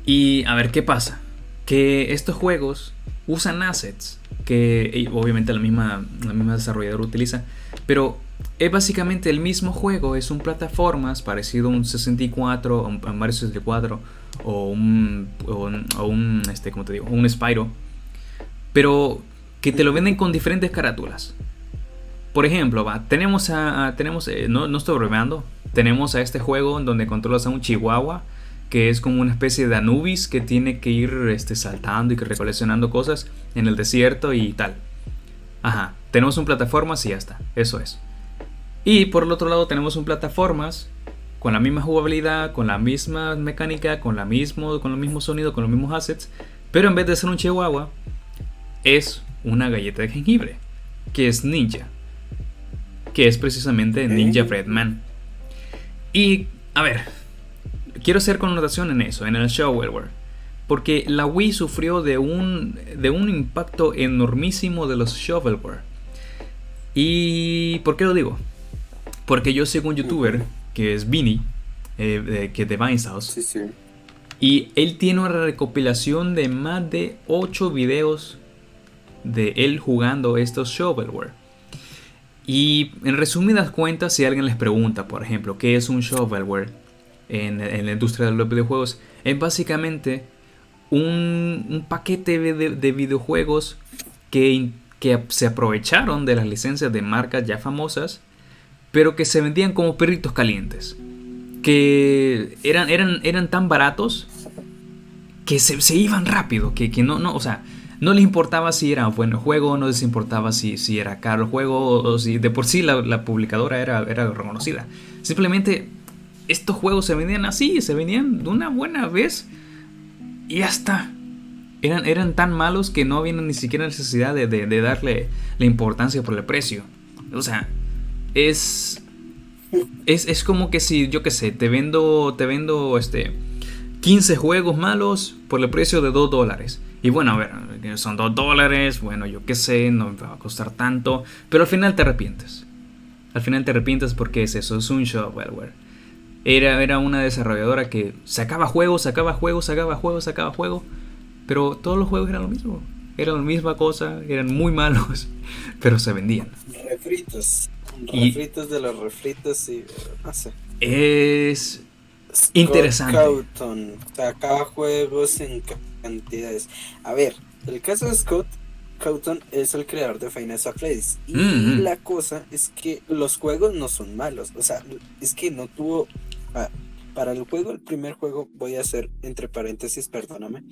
[SPEAKER 1] Y a ver, ¿qué pasa? Que estos juegos usan assets que obviamente la misma, la misma desarrolladora utiliza, pero es básicamente el mismo juego, es un plataformas parecido a un 64, a un Mario 64 o un, o un, este, ¿cómo te digo? un Spyro, pero que te lo venden con diferentes carátulas. Por ejemplo, va, tenemos a, tenemos, eh, no, no estoy bromeando, tenemos a este juego en donde controlas a un chihuahua que es como una especie de Anubis que tiene que ir este, saltando y que recoleccionando cosas en el desierto y tal. Ajá, tenemos un plataformas y ya está, eso es. Y por el otro lado tenemos un plataformas con la misma jugabilidad, con la misma mecánica, con, la mismo, con el mismo sonido, con los mismos assets, pero en vez de ser un chihuahua, es una galleta de jengibre, que es Ninja, que es precisamente Ninja Fredman. Y, a ver, quiero hacer connotación en eso, en el shovelware. Porque la Wii sufrió de un, de un impacto enormísimo de los shovelware. ¿Y por qué lo digo? Porque yo sigo un youtuber que es Vinny, eh, que de Vinehouse. Sí, sí. Y él tiene una recopilación de más de 8 videos de él jugando estos shovelware. Y en resumidas cuentas, si alguien les pregunta, por ejemplo, ¿qué es un shovelware? en, la industria de los videojuegos es básicamente un, paquete de, videojuegos que, que se aprovecharon de las licencias de marcas ya famosas, pero que se vendían como perritos calientes. Que eran, eran, eran tan baratos que se, iban rápido, que, no, no, o sea, no les importaba si era un buen juego, no les importaba si, si era caro el juego, o, si de por sí la, la publicadora era, era reconocida. Simplemente estos juegos se vendían así, se vendían de una buena vez y ya está. Eran, eran tan malos que no había ni siquiera necesidad de, darle la importancia por el precio. O sea, es, es, como que si, yo qué sé, te vendo, te vendo este, 15 juegos malos por el precio de 2 dólares. Y bueno, a ver, son 2 dólares, bueno, yo qué sé, no me va a costar tanto, pero al final te arrepientes. Al final te arrepientes porque es eso, es un shovelware. Era, era una desarrolladora que sacaba juegos, sacaba juegos, sacaba juegos, sacaba juegos. Pero todos los juegos eran lo mismo. Eran la misma cosa, eran muy malos, pero se vendían.
[SPEAKER 2] Refritos. Refritos de los refritos y no sé.
[SPEAKER 1] Es interesante.
[SPEAKER 2] sacaba juegos en cantidades. A ver, el caso de Scott Cawthon es el creador de Final Fantasy. Y mm-hmm. la cosa es que los juegos no son malos. O sea, es que no tuvo Ah, para el juego, el primer juego, voy a hacer entre paréntesis, perdóname.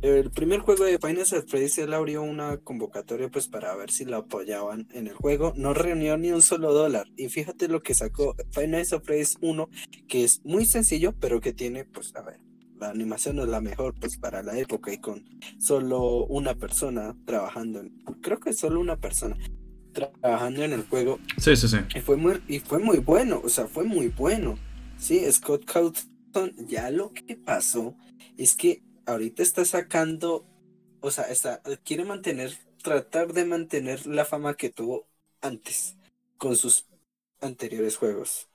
[SPEAKER 2] El primer juego de Final Fantasy él abrió una convocatoria pues para ver si lo apoyaban en el juego. No reunió ni un solo dólar. Y fíjate lo que sacó Final Fantasy 1, que es muy sencillo, pero que tiene, pues, a ver, la animación no es la mejor pues para la época y con solo una persona trabajando en, creo que solo una persona trabajando en el juego.
[SPEAKER 1] Sí, sí, sí.
[SPEAKER 2] Y fue muy, y fue muy bueno, o sea, fue muy bueno. Sí, Scott Cawthon, ya lo que pasó es que ahorita está sacando, o sea, está, quiere mantener, tratar de mantener la fama que tuvo antes con sus anteriores juegos.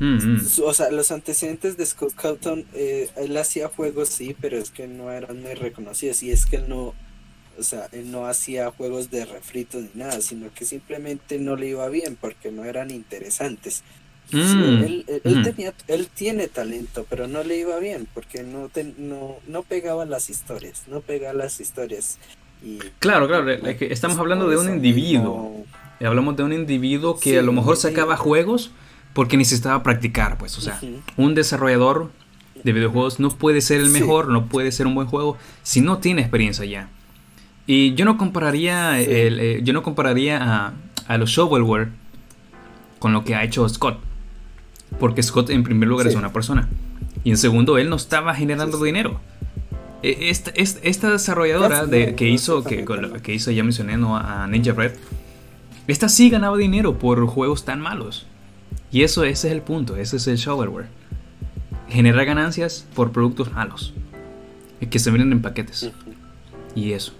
[SPEAKER 2] Mm-hmm. O sea, los antecedentes de Scott Cawthon, eh, él hacía juegos, sí, pero es que no eran muy reconocidos y es que él no, o sea, él no hacía juegos de refritos ni nada, sino que simplemente no le iba bien porque no eran interesantes. Mm. él, mm. tenía, él tiene talento, pero no le iba bien porque no, no, no pegaba las historias, no pegaba las historias. Y,
[SPEAKER 1] claro, claro, estamos hablando de un individuo. Hablamos de un individuo que a lo mejor sacaba juegos porque necesitaba practicar, pues, o sea, un desarrollador de videojuegos no puede ser el mejor, no puede ser un buen juego si no tiene experiencia ya. Y yo no compararía, el, eh, yo no compararía a, a los shovelware con lo que ha hecho Scott. Porque Scott en primer lugar es una persona. Y en segundo, él no estaba generando dinero. e, esta, esta desarrolladora de, que hizo, que, que hizo, ya mencioné, ¿no? a Ninja Red, esta sí ganaba dinero por juegos tan malos. Y eso, ese es el punto, ese es el shovelware. Generar ganancias por productos malos. Que se venden en paquetes. Y eso.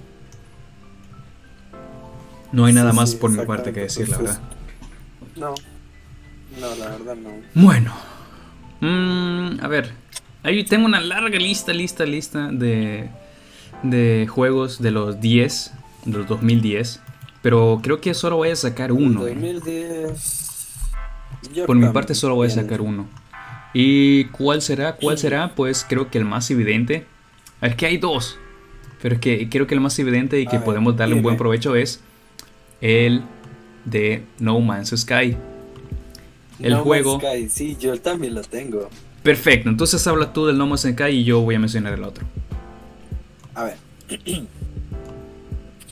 [SPEAKER 1] No hay nada más por mi parte que decir, la verdad.
[SPEAKER 2] No. No, la verdad no.
[SPEAKER 1] Bueno. Mm, a ver. Ahí tengo una larga lista, lista, lista de, de juegos de los 10, de los 2010. Pero creo que solo voy a sacar uno.
[SPEAKER 2] 2010.
[SPEAKER 1] Por mi parte solo voy a sacar uno. ¿Y cuál será? ¿Cuál será? Pues creo que el más evidente. Es que hay dos. Pero es que creo que el más evidente y que podemos darle un buen provecho es el de No Man's Sky.
[SPEAKER 2] El juego. Man's Sky, sí, yo también lo tengo.
[SPEAKER 1] Perfecto, entonces habla tú del No Man's Sky y yo voy a mencionar el otro.
[SPEAKER 2] A ver.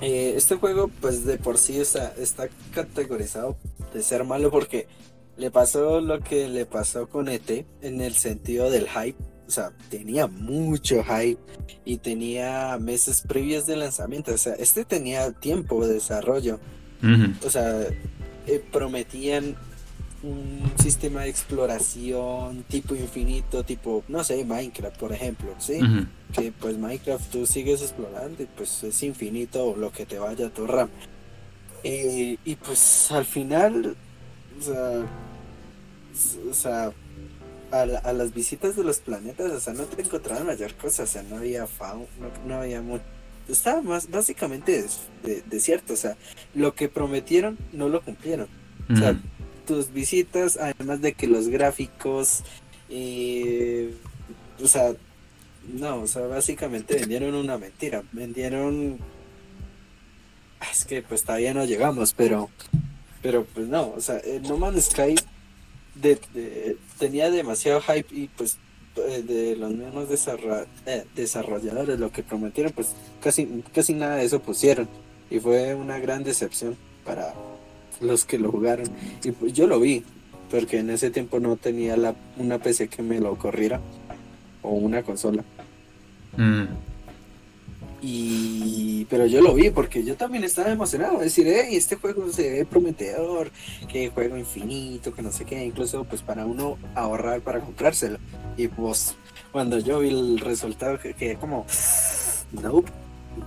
[SPEAKER 2] Eh, este juego, pues de por sí está, está categorizado de ser malo porque le pasó lo que le pasó con ET en el sentido del hype. O sea, tenía mucho hype y tenía meses previos de lanzamiento. O sea, este tenía tiempo de desarrollo. O sea, eh, prometían un sistema de exploración tipo infinito, tipo, no sé, Minecraft, por ejemplo, ¿sí? Que pues Minecraft tú sigues explorando y pues es infinito lo que te vaya a tu RAM. Eh, y pues al final, o sea, o sea a, las visitas de los planetas, o sea, no te encontraban mayor cosa, o sea, no había fauna, no, había mucho. Estaba más básicamente desierto, o sea, lo que prometieron no lo cumplieron. O sea, tus visitas, además de que los gráficos, eh, o sea, no, o sea, básicamente vendieron una mentira, vendieron, es que pues todavía no llegamos, pero, pero pues no, o sea, No Man's Sky de, tenía demasiado hype y pues eh, de los mismos eh, desarrolladores lo que prometieron pues casi casi nada de eso pusieron y fue una gran decepción para los que lo jugaron. Y pues yo lo vi, porque en ese tiempo no tenía la, una PC que me lo corriera o una consola. Mm. Y pero yo lo vi porque yo también estaba emocionado, decir, hey, este juego se ve prometedor, que juego infinito, que no sé qué, incluso pues para uno ahorrar para comprárselo. Y pues cuando yo vi el resultado quedé como, nope,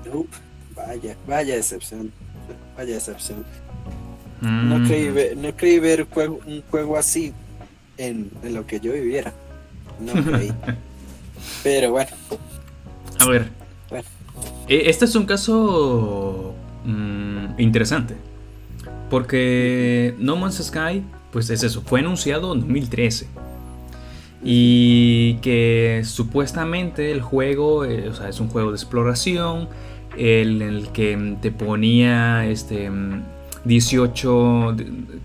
[SPEAKER 2] nope, vaya, vaya decepción, vaya decepción. No, creí ver, no creí ver un juego así en, lo que yo viviera. No creí. Pero bueno.
[SPEAKER 1] A ver. E, este es un caso mm, interesante. Porque No Man's Sky, pues es eso, fue anunciado en 2013. Y que supuestamente el juego, eh, o sea, es un juego de exploración, en el que te ponía este 18,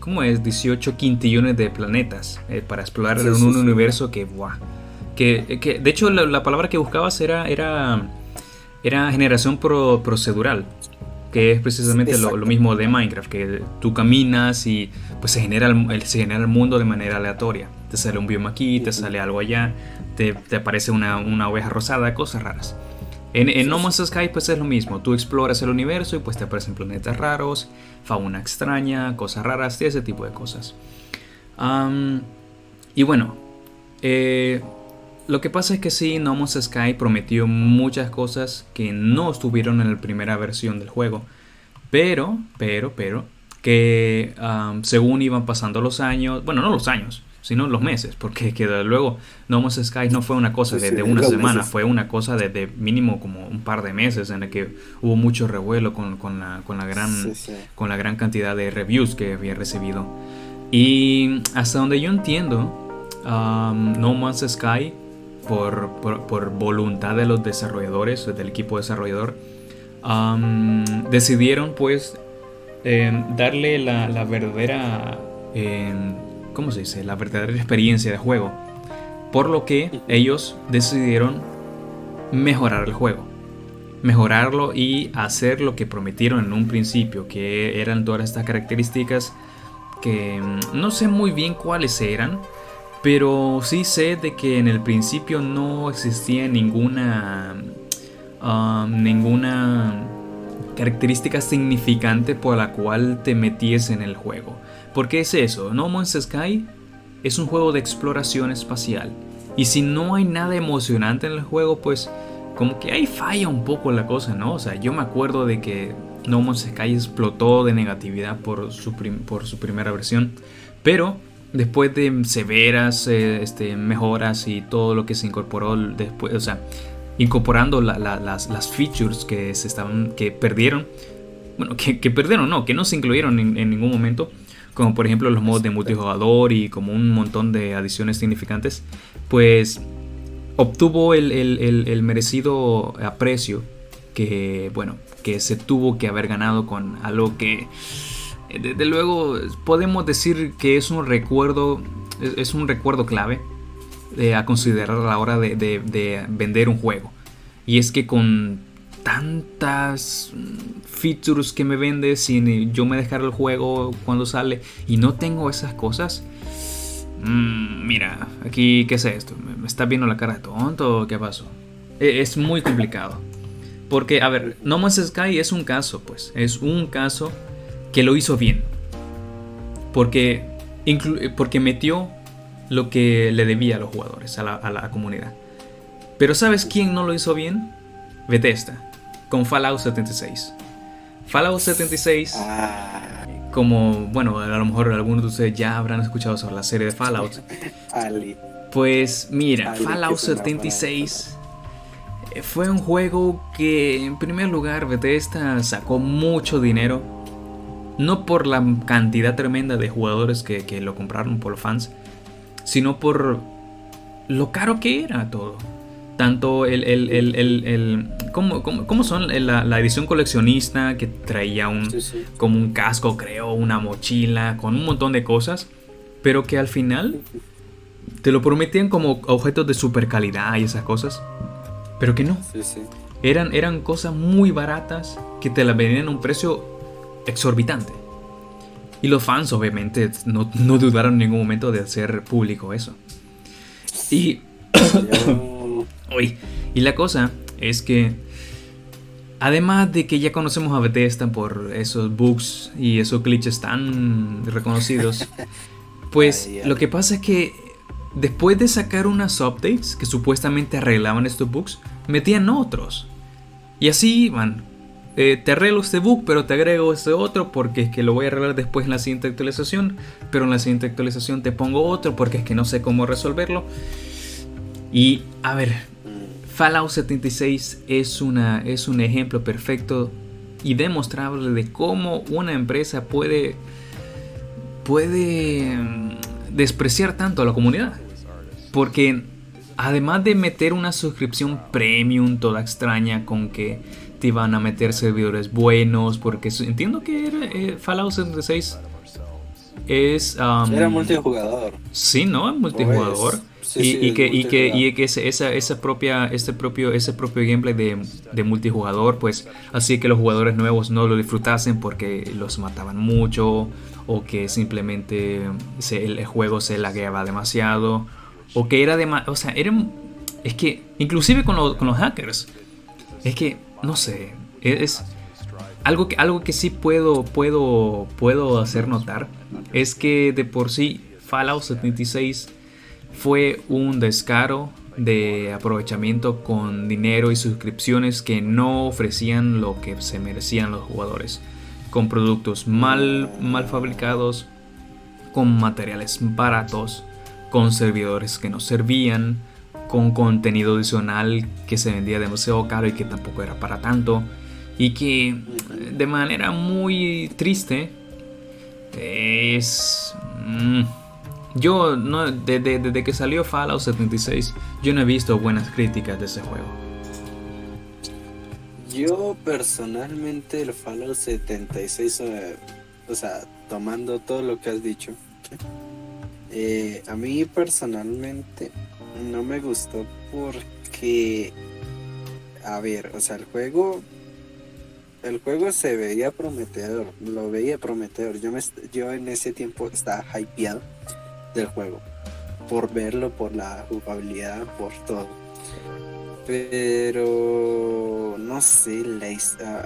[SPEAKER 1] ¿cómo es? 18 quintillones de planetas eh, para explorar en un universo que, que, que, de hecho la, palabra que buscabas era, era, era generación procedural, que es precisamente lo, mismo de Minecraft, que tú caminas y pues se genera el, se genera el mundo de manera aleatoria. Te sale un bioma aquí, te sale algo allá, te, te aparece una, una oveja rosada, cosas raras. En, No Man's Sky pues es lo mismo, tú exploras el universo y pues te aparecen planetas raros, fauna extraña, cosas raras ese tipo de cosas. y bueno, eh, lo que pasa es que sí, No Man's Sky prometió muchas cosas que no estuvieron en la primera versión del juego. Pero, pero, pero, que según iban pasando los años, bueno, no los años, sino los meses, porque que luego No Man's Sky no fue una cosa de, una semana, fue una cosa de, mínimo como un par de meses en el que hubo mucho revuelo con, la, con, la, gran, con la gran cantidad de reviews que había recibido. Y hasta donde yo entiendo, um, No Man's Sky, por, voluntad de los desarrolladores, del equipo desarrollador, decidieron pues eh, darle la, verdadera... Eh, ¿cómo se dice? La verdadera experiencia de juego. Por lo que ellos decidieron mejorar el juego. Mejorarlo y hacer lo que prometieron en un principio, que eran todas estas características que mm, no sé muy bien cuáles eran, pero sí sé de que en el principio no existía ninguna um, ninguna característica significante por la cual te meties en el juego. Porque es eso, No Man's Sky es un juego de exploración espacial. Y si no hay nada emocionante en el juego, pues como que ahí falla un poco la cosa, ¿no? O sea, yo me acuerdo de que No Man's Sky explotó de negatividad por su, por su primera versión. Pero después de severas eh, este, mejoras y todo lo que se incorporó después, o sea, incorporando las, features que se estaban, que perdieron, bueno, que, perdieron, no, que no se incluyeron en, ningún momento, como por ejemplo los modos de multijugador y como un montón de adiciones significantes, pues obtuvo el, merecido aprecio que, bueno, que se tuvo que haber ganado con algo que, desde luego, podemos decir que es un recuerdo, es un recuerdo clave a considerar a la hora de, vender un juego. Y es que con tantas features que me vende si yo me dejar el juego cuando sale y no tengo esas cosas. Mm, mira, aquí, ¿qué es esto? ¿Me está viendo la cara de tonto qué pasó? E, es muy complicado. Porque, a ver, No Man's Sky es un caso, pues. Es un caso que lo hizo bien. Porque, porque metió lo que le debía a los jugadores, a la, comunidad. Pero ¿sabes quién no lo hizo bien? Bethesda, con Fallout 76. Fallout 76, como, bueno, a lo mejor algunos de ustedes ya habrán escuchado sobre la serie de Fallout. Pues mira, Fallout 76 eh, fue un juego que en primer lugar Bethesda sacó mucho dinero. No por la cantidad tremenda de jugadores que, que lo compraron por los fans, sino por lo caro que era todo. Tanto el, el, el, el ¿cómo, son la, edición coleccionista que traía un, como un casco, creo, una mochila, con un montón de cosas, pero que al final te lo prometían como objetos de super calidad y esas cosas, pero que no. Eran, eran cosas muy baratas que te las vendían a un precio exorbitante. Y los fans obviamente no, dudaron en ningún momento de hacer público eso. Y... y la cosa es que... Además de que ya conocemos a Bethesda por esos bugs y esos glitches tan reconocidos, pues lo que pasa es que después de sacar unas updates que supuestamente arreglaban estos bugs, metían otros. Y así van eh, te arreglo este bug, pero te agrego este otro porque es que lo voy a arreglar después en la siguiente actualización, pero en la siguiente actualización te pongo otro porque es que no sé cómo resolverlo. Y a ver, Fallout 76 es, una, es un ejemplo perfecto y demostrable de cómo una empresa puede, puede mm, despreciar tanto a la comunidad. Porque además de meter una suscripción premium toda extraña con que iban a meter servidores buenos, porque entiendo que era, eh, Fallout 76 es...
[SPEAKER 2] era multijugador.
[SPEAKER 1] Sí, ¿no? Multijugador. y, que, y, que, y que esa, esa propia, este propio, ese propio gameplay de, de, multijugador, pues así que los jugadores nuevos no lo disfrutasen porque los mataban mucho o que simplemente el juego se lagueaba demasiado o que era demasiado, o sea, era, es que inclusive con, con los hackers, es que no sé, es algo que, algo que sí puedo, puedo, puedo hacer notar es que de por sí Fallout 76 fue un descaro de aprovechamiento con dinero y suscripciones que no ofrecían lo que se merecían los jugadores, con productos mal, mal fabricados, con materiales baratos, con servidores que no servían, con contenido adicional que se vendía demasiado caro y que tampoco era para tanto. Y que de manera muy triste es... Mm, yo, no, desde, que salió Fallout 76, yo no he visto buenas críticas de ese juego.
[SPEAKER 2] Yo personalmente el Fallout 76, eh, o sea, tomando todo lo que has dicho, eh, a mí personalmente no me gustó porque, a ver, o sea, el juego, el juego se veía prometedor, lo veía prometedor. Yo, me, yo en ese tiempo estaba hypeado del juego, por verlo, por la jugabilidad, por todo. Pero no sé, la,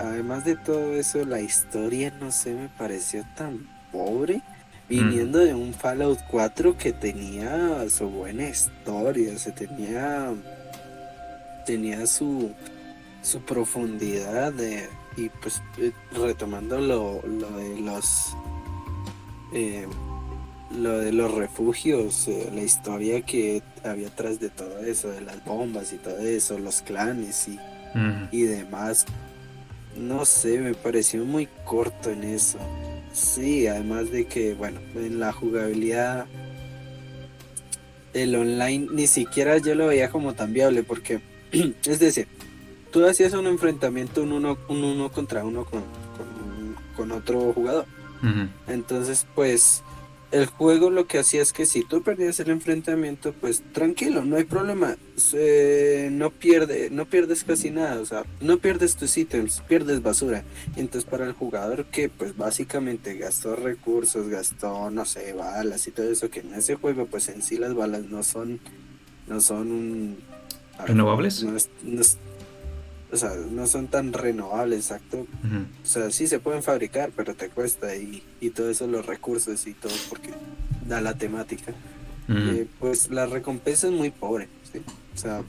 [SPEAKER 2] además de todo eso, la historia no sé, me pareció tan pobre. Viniendo de un Fallout 4 que tenía su buena historia, se tenía tenía su su profundidad de, y pues eh, retomando lo, lo de los eh, lo de los refugios, eh, la historia que había atrás de todo eso, de las bombas y todo eso, los clanes y, y demás. No sé, me pareció muy corto en eso. Sí, además de que, bueno, en la jugabilidad, el online ni siquiera yo lo veía como tan viable porque, es decir, tú hacías un enfrentamiento un uno, un uno contra uno con, con, otro jugador. Entonces, pues el juego lo que hacía es que si tú perdías el enfrentamiento, pues tranquilo, no hay problema, no pierde, no pierdes casi nada, o sea, no pierdes tus ítems, pierdes basura. Entonces para el jugador que pues básicamente gastó recursos, gastó, no sé, balas y todo eso, que en ese juego pues en sí las balas no son, no son
[SPEAKER 1] renovables.
[SPEAKER 2] No, o sea, no son tan renovables, exacto. O sea, sí se pueden fabricar, pero te cuesta y, y todo eso, los recursos y todo, porque da la temática. Eh, pues la recompensa es muy pobre, ¿sí? O sea,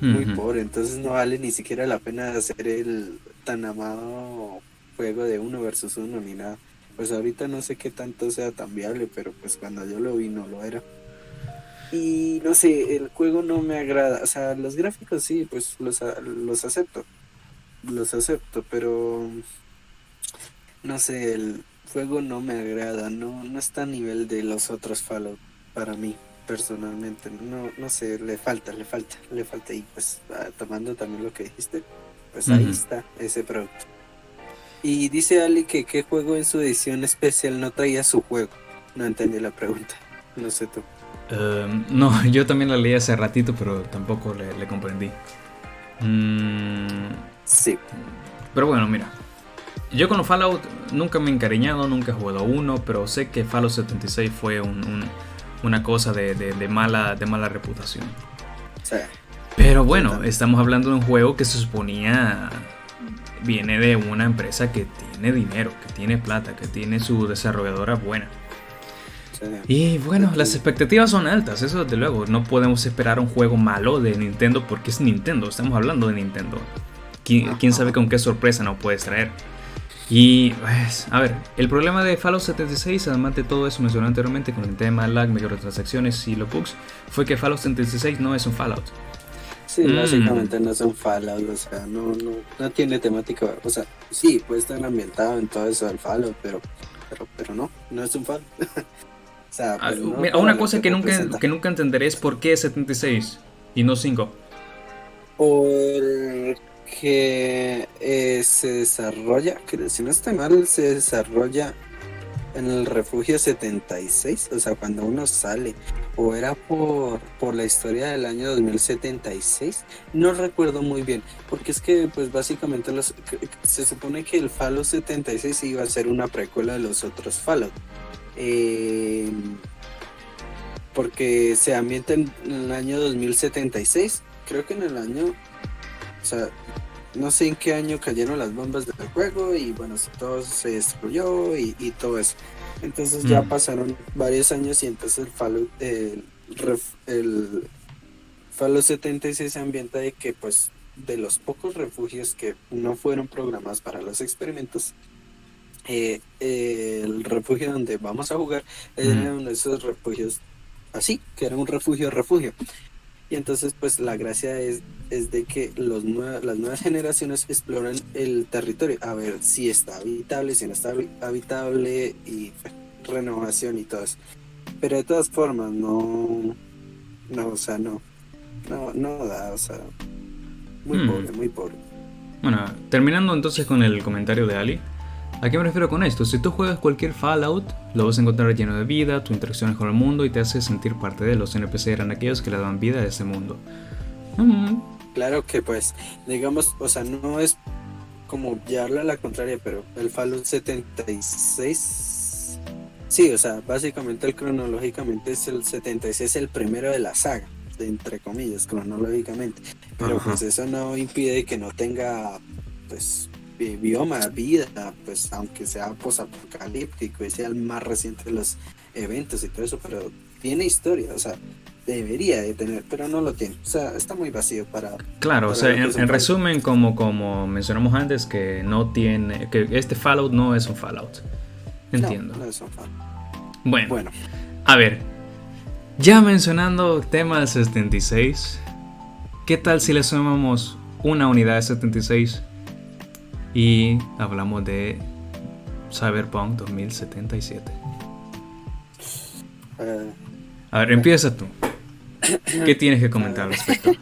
[SPEAKER 2] muy pobre, entonces no vale ni siquiera la pena hacer el tan amado juego de uno versus uno ni nada. Pues ahorita no sé qué tanto sea tan viable, pero pues cuando yo lo vi no lo era. Y no sé, el juego no me agrada. O sea, los gráficos sí, pues los, los acepto. Los acepto, pero no sé, el juego no me agrada. No, no está a nivel de los otros Fallout para mí, personalmente. No, no sé, le falta, le falta, le falta. Y pues ah, tomando también lo que dijiste, pues ahí está ese producto. Y dice Ali que qué juego en su edición especial no traía su juego. No entendí la pregunta. No sé tú.
[SPEAKER 1] Em, no, yo también la leí hace ratito, pero tampoco le, comprendí.
[SPEAKER 2] Mm, sí.
[SPEAKER 1] Pero bueno, mira. Yo con los Fallout nunca me he encariñado, nunca he jugado uno, pero sé que Fallout 76 fue una cosa de, mala, de mala reputación.
[SPEAKER 2] Sí.
[SPEAKER 1] Pero bueno, estamos hablando de un juego que se suponía viene de una empresa que tiene dinero, que tiene plata, que tiene su desarrolladora buena. Y bueno, las expectativas son altas, eso desde luego. No podemos esperar un juego malo de Nintendo porque es Nintendo, estamos hablando de Nintendo. ¿Quién, sabe con qué sorpresa nos puedes traer? Y pues, a ver, el problema de Fallout 76, además de todo eso mencionado anteriormente con el tema lag, microtransacciones y los bugs, fue que Fallout 76 no es un Fallout.
[SPEAKER 2] Sí, mm. básicamente no es un Fallout, o sea, no, no, no tiene temática, o sea, sí, puede estar ambientado en todo eso del Fallout, pero, pero, pero no, no es un Fallout.
[SPEAKER 1] Ah, pues, una cosa que, nunca, que nunca entenderé es por qué 76 y no 5.
[SPEAKER 2] Porque eh, se desarrolla, si no estoy mal, se desarrolla en el refugio 76, o sea, cuando uno sale, o era por, por la historia del año 2076, no recuerdo muy bien, porque es que pues básicamente los, se supone que el Fallout 76 iba a ser una precuela de los otros Fallout. Eh, porque se ambienta en, el año 2076. Creo que en el año, o sea, no sé en qué año cayeron las bombas del juego y bueno, todo se destruyó y, todo eso. Entonces ya mm. pasaron varios años y entonces el Fallout, el, el Fallout 76 se ambienta de que pues de los pocos refugios que no fueron programados para los experimentos, eh, el refugio donde vamos a jugar es uno de esos refugios así, que era un refugio refugio. Y entonces pues la gracia es, es de que los las nuevas generaciones exploran el territorio a ver si está habitable, si no está habitable y pues, renovación y todo eso. Pero de todas formas no, no, o sea, no, no, no da, o sea, muy hmm. pobre, muy pobre.
[SPEAKER 1] Bueno, terminando entonces con el comentario de Ali, ¿A qué me refiero con esto? Si tú juegas cualquier Fallout, lo vas a encontrar lleno de vida, tu interacciones con el mundo y te hace sentir parte de los NPC eran aquellos que le dan vida a ese mundo.
[SPEAKER 2] Mm. Claro que pues, digamos, o sea, no es como llevarlo a la contraria, pero el Fallout 76, sí, o sea, básicamente el cronológicamente es el 76 el primero de la saga. entre comillas, cronológicamente. Pero pues eso no impide que no tenga, pues, bioma, vida, pues aunque sea posapocalíptico y sea el más reciente de los eventos y todo eso, pero tiene historia, o sea, debería de tener, pero no lo tiene. O sea, está muy vacío para...
[SPEAKER 1] Claro, o sea, en, resumen, como, como mencionamos antes, que no tiene, que este Fallout no es un Fallout. Entiendo. No, es un Fallout. Bueno, bueno, a ver, ya mencionando tema del 76, ¿qué tal si le sumamos una unidad de 76 y hablamos de Cyberpunk 2077? Eh, a ver, empieza tú. ¿Qué tienes que comentar al respecto?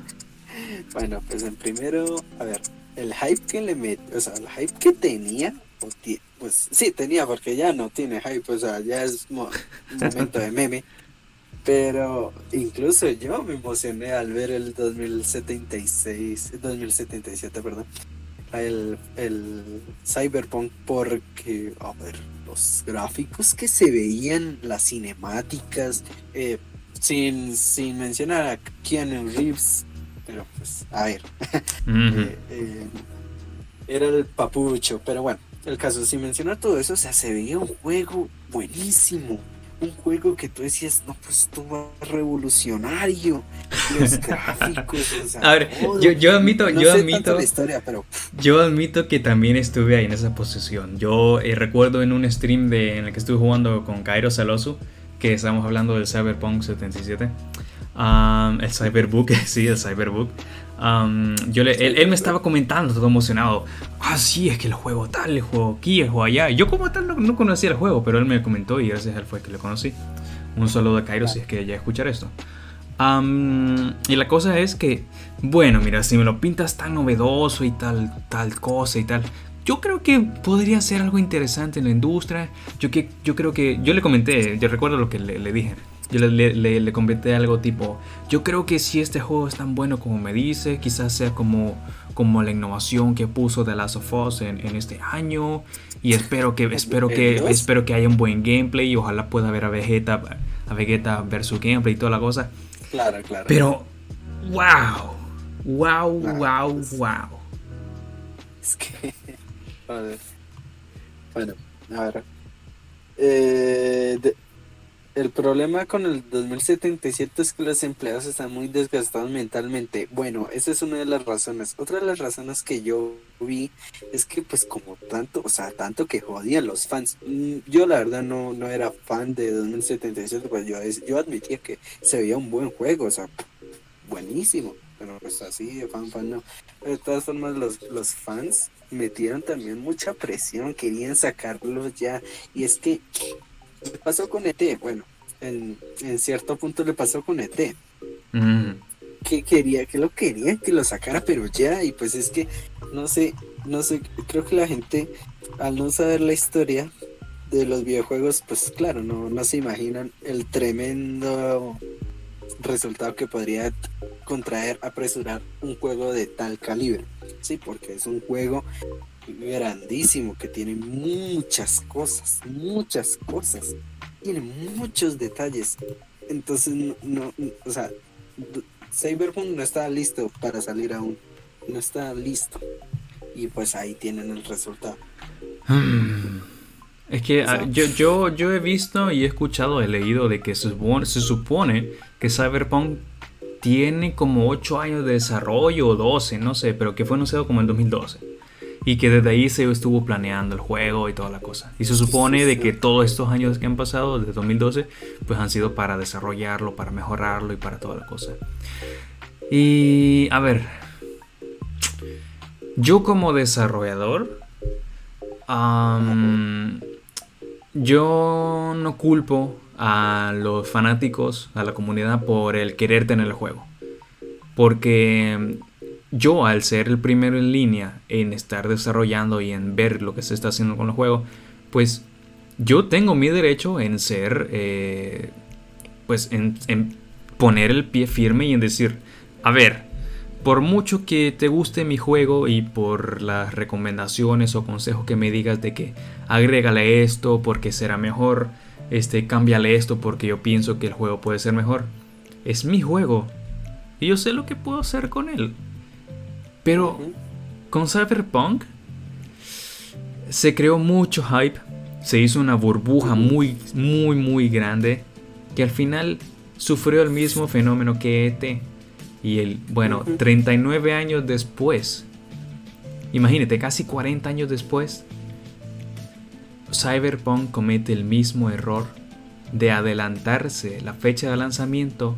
[SPEAKER 2] bueno, pues en primero, a ver, el hype que le metió, o sea, el hype que tenía, pues sí tenía, porque ya no tiene hype, o sea, ya es un momento de meme. Pero incluso yo me emocioné al ver el 2076, 2077, perdón, el, el Cyberpunk porque, a ver, los gráficos que se veían, las cinemáticas, eh, sin, sin mencionar a Keanu Reeves, pero pues, a ver, eh, eh, era el papucho, pero bueno, el caso, sin mencionar todo eso, o sea, se veía un juego buenísimo un juego que tú decías, no, pues esto va revolucionario. Los gráficos, o sea,
[SPEAKER 1] A ver, yo, yo, admito, yo admito. historia, pero... Yo admito que también estuve ahí en esa posición. Yo eh, recuerdo en un stream de, en el que estuve jugando con Cairo Saloso, que estábamos hablando del Cyberpunk 77. el Cyberbook, sí, el Cyberbook yo le, él, me estaba comentando todo emocionado. Ah, sí, es que el juego tal, el juego aquí, el juego allá. Yo como tal no, conocía el juego, pero él me comentó y gracias a él fue que le conocí. Un saludo a Cairo si es que ya escuchar esto. y la cosa es que, bueno, mira, si me lo pintas tan novedoso y tal, tal cosa y tal, yo creo que podría ser algo interesante en la industria. Yo, que, yo creo que, yo le comenté, yo recuerdo lo que le, le dije. Yo le, le, le, comenté algo tipo, yo creo que si este juego es tan bueno como me dice, quizás sea como, como la innovación que puso The Last of Us en, en este año. Y espero que, espero que, espero que haya un buen gameplay y ojalá pueda ver a Vegeta, a Vegeta ver su gameplay y toda la cosa.
[SPEAKER 2] Claro, claro.
[SPEAKER 1] Pero, wow, wow, wow, wow.
[SPEAKER 2] Es que, bueno, a ver. Eh, el problema con el 2077 es que los empleados están muy desgastados mentalmente. Bueno, esa es una de las razones. Otra de las razones que yo vi es que pues como tanto, o sea, tanto que jodían los fans. Mm, yo la verdad no, no era fan de 2077, pues yo, yo admitía que se veía un buen juego, o sea, buenísimo. Pero pues así de fan, fan no. de todas formas los, los fans metieron también mucha presión, querían sacarlo ya. Y es que ¿Qué pasó con ET? Bueno, en, cierto punto le pasó con ET. Mm. Que quería, que lo quería, que lo sacara, pero ya, y pues es que, no sé, no sé, creo que la gente, al no saber la historia de los videojuegos, pues claro, no, no se imaginan el tremendo resultado que podría contraer, apresurar un juego de tal calibre. Sí, porque es un juego grandísimo que tiene muchas cosas, muchas cosas, tiene muchos detalles. Entonces, no, o sea, Cyberpunk no está listo para salir aún, no está listo. Y pues ahí tienen el resultado.
[SPEAKER 1] Hmm. Es que ah, yo, yo, yo he visto y he escuchado, he leído de que se supone, se supone que Cyberpunk tiene como 8 años de desarrollo o 12, no sé, pero que fue anunciado como en 2012 y que desde ahí se estuvo planeando el juego y toda la cosa. Y se supone de que todos estos años que han pasado, desde 2012, pues han sido para desarrollarlo, para mejorarlo y para toda la cosa. Y a ver, yo como desarrollador, yo no culpo a los fanáticos, a la comunidad por el querer tener el juego. Porque yo al ser el primero en línea en estar desarrollando y en ver lo que se está haciendo con el juego, pues yo tengo mi derecho en ser, eh, pues en, poner el pie firme y en decir, a ver, por mucho que te guste mi juego y por las recomendaciones o consejos que me digas de que agrégale esto porque será mejor, este, cámbiale esto porque yo pienso que el juego puede ser mejor, es mi juego y yo sé lo que puedo hacer con él. Pero con Cyberpunk se creó mucho hype, se hizo una burbuja muy, muy, muy grande que al final sufrió el mismo fenómeno que ET. Y el, bueno, 39 años después, imagínate, casi 40 años después, Cyberpunk comete el mismo error de adelantarse la fecha de lanzamiento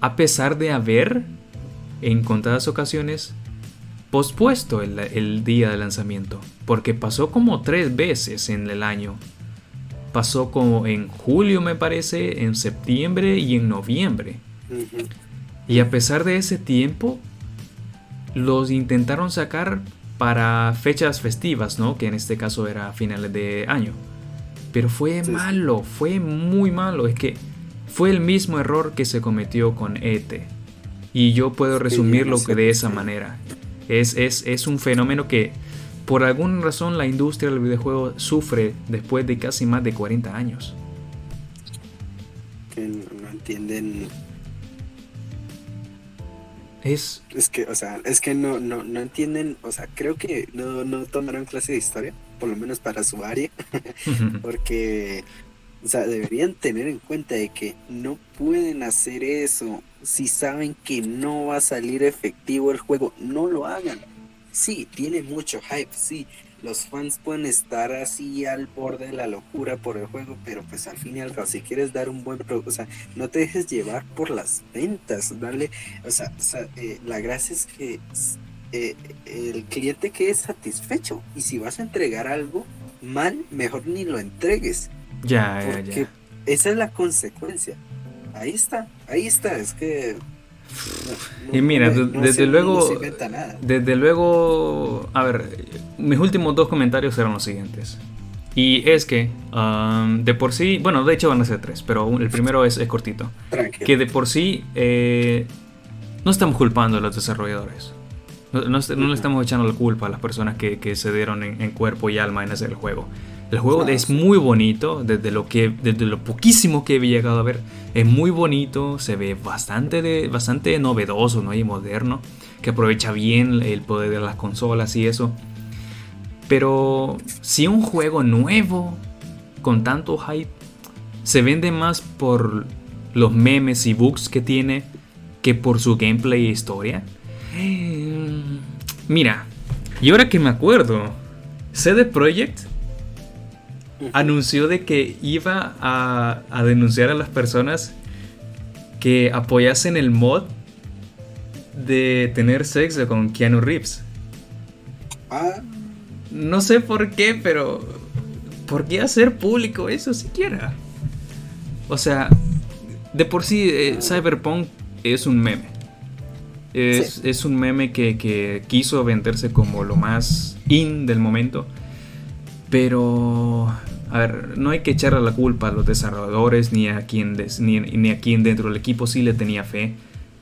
[SPEAKER 1] a pesar de haber, en contadas ocasiones, pospuesto el, día de lanzamiento, porque pasó como tres veces en el año. Pasó como en julio me parece, en septiembre y en noviembre. Y a pesar de ese tiempo, los intentaron sacar para fechas festivas, ¿no? Que en este caso era finales de año. Pero fue malo, fue muy malo. Es que fue el mismo error que se cometió con ET. Y yo puedo resumirlo de esa manera. Es, es, un fenómeno que por alguna razón la industria del videojuego sufre después de casi más de 40 años.
[SPEAKER 2] Que no entienden
[SPEAKER 1] es...
[SPEAKER 2] Es que, o sea, es que no, no, no entienden, o sea, creo que no, no tomaron clase de historia, por lo menos para su área, porque, o sea, deberían tener en cuenta de que no pueden hacer eso si saben que no va a salir efectivo el juego, no lo hagan. Sí, tiene mucho hype, sí, los fans pueden estar así al borde de la locura por el juego, pero pues al fin y al cabo, si quieres dar un buen producto, o sea, no te dejes llevar por las ventas, dale, o sea, eh, la gracia es que eh, el cliente quede satisfecho y si vas a entregar algo mal, mejor ni lo entregues.
[SPEAKER 1] Ya, ya, ya.
[SPEAKER 2] Esa es la consecuencia. Ahí está, ahí está, es que
[SPEAKER 1] y mira, desde luego, desde luego, a ver, mis últimos dos comentarios eran los siguientes. Y es que, um, de por sí, bueno, de hecho van a ser tres, pero el primero es, cortito. Que de por sí, eh, no estamos culpando a los desarrolladores. No, le estamos echando la culpa a las personas que, se dieron en, cuerpo y alma en hacer el juego. El juego es muy bonito, desde lo, que, desde lo poquísimo que he llegado a ver, es muy bonito, se ve bastante, de, bastante novedoso ¿no? y moderno, que aprovecha bien el poder de las consolas y eso. Pero si un juego nuevo, con tanto hype, se vende más por los memes y bugs que tiene que por su gameplay e historia. Mira, y ahora que me acuerdo, CD Projekt anunció de que iba a, denunciar a las personas que apoyasen el mod de tener sexo con Keanu Reeves. Ah. No sé por qué, pero ¿por qué hacer público eso siquiera? O sea, de por sí eh, Cyberpunk es un meme. Es, un meme que, que, quiso venderse como lo más in del momento. Pero a ver, no hay que echarle la culpa a los desarrolladores ni a quien, ni, a quien dentro del equipo sí le tenía fe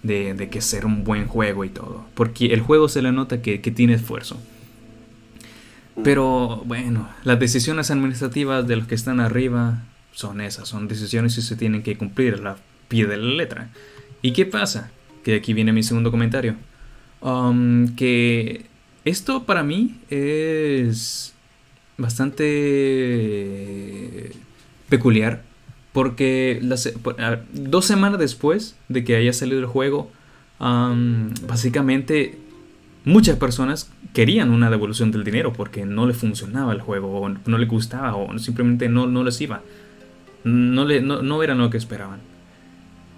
[SPEAKER 1] de, que ser un buen juego y todo. Porque el juego se le nota que, tiene esfuerzo. Pero bueno, las decisiones administrativas de los que están arriba son esas, son decisiones que se tienen que cumplir a la pie de la letra. ¿Y qué pasa? Que aquí viene mi segundo comentario. Um, que esto para mí es bastante peculiar. Porque dos semanas después de que haya salido el juego, básicamente muchas personas querían una devolución del dinero porque no le funcionaba el juego, o no le gustaba, o simplemente no, no les iba. No, le, no, no era lo que esperaban.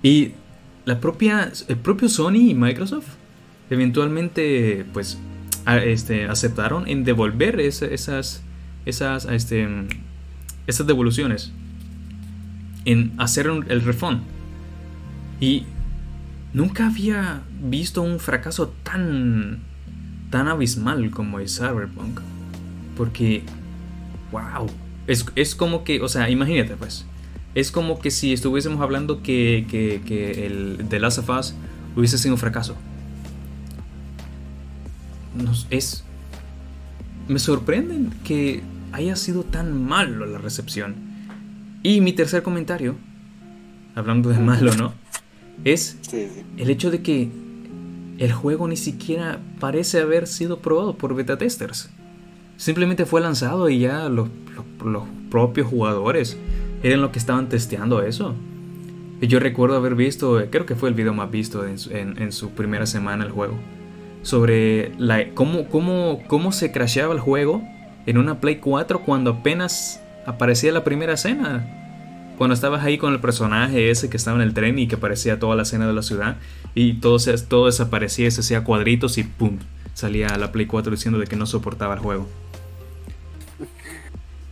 [SPEAKER 1] Y la propia, el propio Sony y Microsoft eventualmente pues este, aceptaron en devolver esas esas, este, devoluciones, en hacer el refund. Y nunca había visto un fracaso tan, tan abismal como el Cyberpunk. Porque, wow, es, es como que, o sea, imagínate pues, es como que si estuviésemos hablando que, que, que el The Last of Us hubiese sido un fracaso. Nos, es, me sorprende que haya sido tan malo la recepción. Y mi tercer comentario, hablando de malo, ¿no? es el hecho de que el juego ni siquiera parece haber sido probado por beta testers. Simplemente fue lanzado y ya los, propios jugadores eran los que estaban testeando eso. Y yo recuerdo haber visto, creo que fue el video más visto en, su primera semana el juego, sobre la, cómo, cómo, cómo se crasheaba el juego en una Play 4 cuando apenas aparecía la primera escena. Cuando estabas ahí con el personaje ese que estaba en el tren y que aparecía toda la escena de la ciudad y todo, todo desaparecía, se hacía cuadritos y ¡pum! salía la Play 4 diciendo de que no soportaba el juego.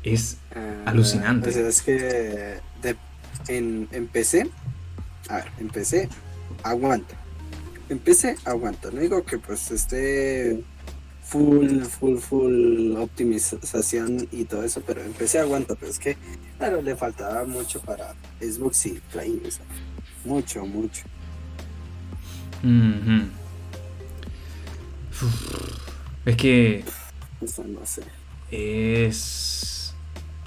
[SPEAKER 1] Es ah, alucinante.
[SPEAKER 2] es que en, en PC, a ver, en PC aguanta. En PC aguanta. No digo que pues esté full, full, full optimización y todo eso, pero empecé a aguantar, pero es que, claro, le faltaba mucho para Xbox y Play, mucho, mucho.
[SPEAKER 1] Es que...
[SPEAKER 2] no sé.
[SPEAKER 1] Es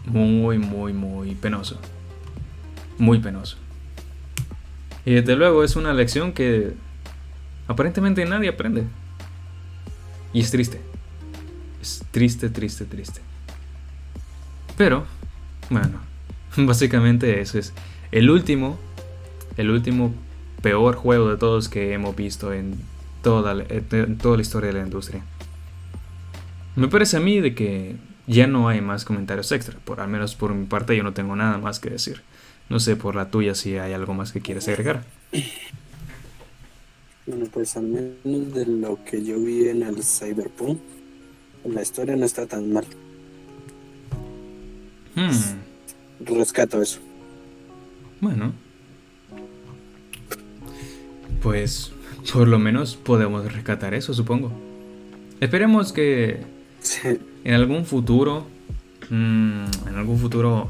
[SPEAKER 1] muy, muy, muy penoso. Muy penoso. Y desde luego es una lección que aparentemente nadie aprende. Y es triste. Es triste, triste, triste. Pero, bueno, básicamente eso es el último, el último peor juego de todos que hemos visto en toda, en toda la historia de la industria. Me parece a mí de que ya no hay más comentarios extra, por al menos por mi parte yo no tengo nada más que decir. No sé por la tuya si hay algo más que quieres agregar.
[SPEAKER 2] Bueno, pues al menos de lo que yo vi en el Cyberpunk, la historia no está tan mal. Hmm. Rescato eso.
[SPEAKER 1] Bueno. Pues por lo menos podemos rescatar eso, supongo. Esperemos que en algún futuro, mm, en algún futuro,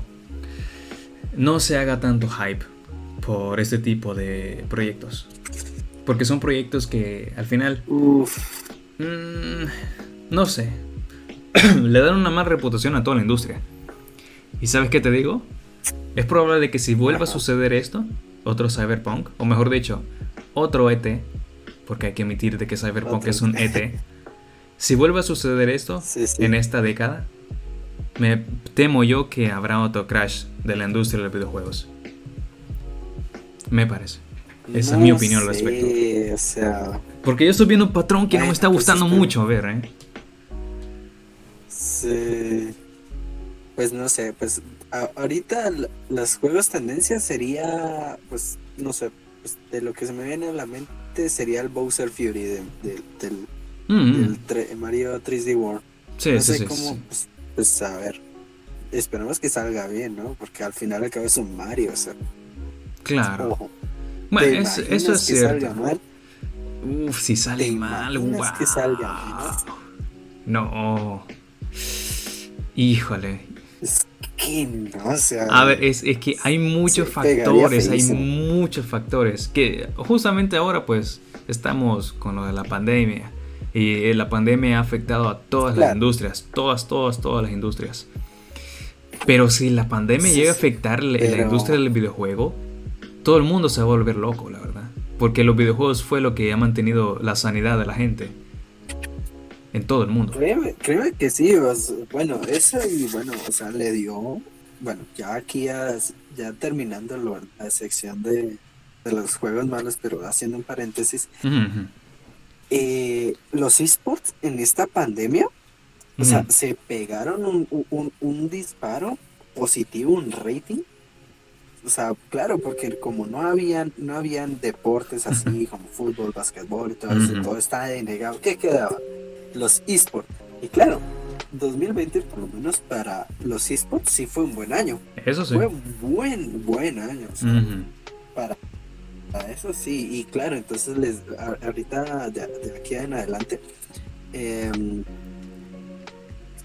[SPEAKER 1] no se haga tanto hype por este tipo de proyectos. Porque son proyectos que al final... Mmm, no sé. le dan una mala reputación a toda la industria. ¿Y sabes qué te digo? Es probable que si vuelva a suceder esto, otro Cyberpunk, o mejor dicho, otro ET, porque hay que admitir de que Cyberpunk es un ET. Si vuelve a suceder esto en esta década, me temo yo que habrá otro crash de la industria de los videojuegos. Me parece. Esa es mi opinión al respecto.
[SPEAKER 2] O sea,
[SPEAKER 1] Porque yo estoy viendo un patrón que no me está pues gustando mucho ver, ¿eh?
[SPEAKER 2] Sí. Pues no sé, pues ahorita los juegos tendencias sería, pues no sé, pues, de lo que se me viene a la mente sería el Bowser Fury del, mm. Mario 3D World.
[SPEAKER 1] Sí,
[SPEAKER 2] no
[SPEAKER 1] sé
[SPEAKER 2] cómo, pues, pues, a ver, esperemos que salga bien, ¿no? Porque al final acaba es un Mario, o sea.
[SPEAKER 1] Claro. Bueno, eso es cierto. Uf, si sale mal, wow.
[SPEAKER 2] que salga mal?
[SPEAKER 1] No. Híjole.
[SPEAKER 2] Es que no, o sea.
[SPEAKER 1] A ver, es, es que hay muchos factores, hay muchos factores. Que justamente ahora, pues, estamos con lo de la pandemia. Y la pandemia ha afectado a todas las industrias. Todas, todas, todas las industrias. Pero si la pandemia llega a afectar la industria del videojuego, todo el mundo se va a volver loco, la verdad. Porque los videojuegos fue lo que ha mantenido la sanidad de la gente. En todo el mundo.
[SPEAKER 2] Créeme, que sí, bueno, eso y bueno, o sea, le dio, bueno, ya aquí ya, terminando la sección de, los juegos malos, pero haciendo un paréntesis, eh, los esports en esta pandemia, o sea, se pegaron un, un disparo positivo, un rating o sea, claro, porque como no habían, no habían deportes así como fútbol, básquetbol y todo eso, todo está denegado, ¿qué quedaba? Los esports. Y claro, 2020 por lo menos para los esports sí fue un buen año.
[SPEAKER 1] Eso sí.
[SPEAKER 2] Fue un buen, buen año. para, eso sí, y claro, entonces les, ahorita de, aquí en adelante, em,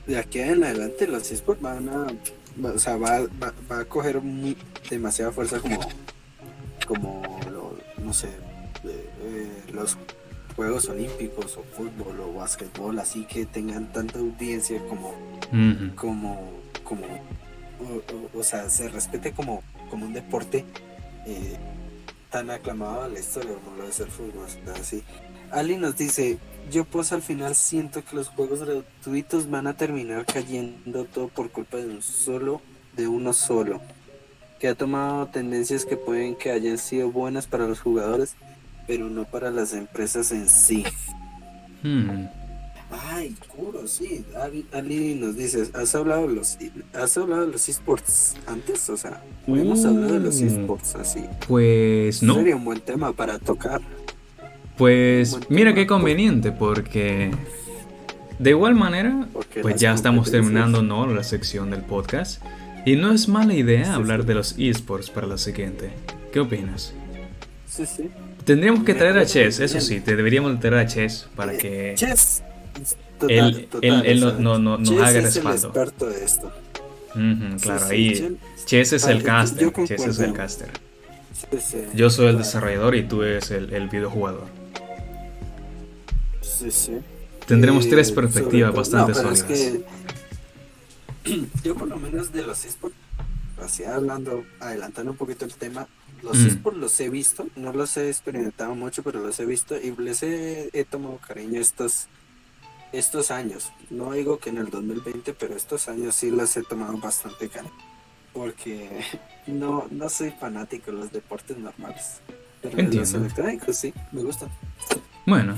[SPEAKER 2] de aquí en adelante los esports van a o sea, va, va, a coger demasiada fuerza como, como no sé, eh, los Juegos Olímpicos o fútbol o básquetbol, así que tengan tanta audiencia como, como, como, o, sea, se respete como, como un deporte. Eh, tan aclamado a la historia como lo es el fútbol. Así. Ali nos dice, yo pues al final siento que los juegos gratuitos van a terminar cayendo todo por culpa de un solo, de uno solo, que ha tomado tendencias que pueden que hayan sido buenas para los jugadores, pero no para las empresas en sí. Hmm. Ay, curo, sí. Ali, nos dice, ¿has hablado de los, has hablado de los esports antes? O sea, hemos hablado de los uh. esports así.
[SPEAKER 1] Pues no.
[SPEAKER 2] Sería un buen tema para tocar.
[SPEAKER 1] Pues mira qué conveniente, porque de igual manera, pues ya estamos terminando ¿no? la sección del podcast. Y no es mala idea hablar de los esports para la siguiente. ¿Qué opinas?
[SPEAKER 2] Sí, sí.
[SPEAKER 1] Tendríamos que traer a Chess, eso sí, te deberíamos traer a Chess para eh, que
[SPEAKER 2] Chess.
[SPEAKER 1] él, él, no, no, nos haga respaldo.
[SPEAKER 2] Es el de esto.
[SPEAKER 1] claro, ahí Chess es el caster. Chess es el caster. Yo soy el desarrollador y tú eres el, el videojugador.
[SPEAKER 2] Sí, sí.
[SPEAKER 1] Tendremos eh, tres perspectivas bastante sólidas.
[SPEAKER 2] yo por lo menos de los esports, así hablando, adelantando un poquito el tema, los mm. esports los he visto, no los he experimentado mucho, pero los he visto y les he, tomado cariño estos, estos años. No digo que en el 2020, pero estos años sí los he tomado bastante cariño. Porque no, no soy fanático de los deportes normales. Pero los electrónicos sí, me gustan.
[SPEAKER 1] Bueno,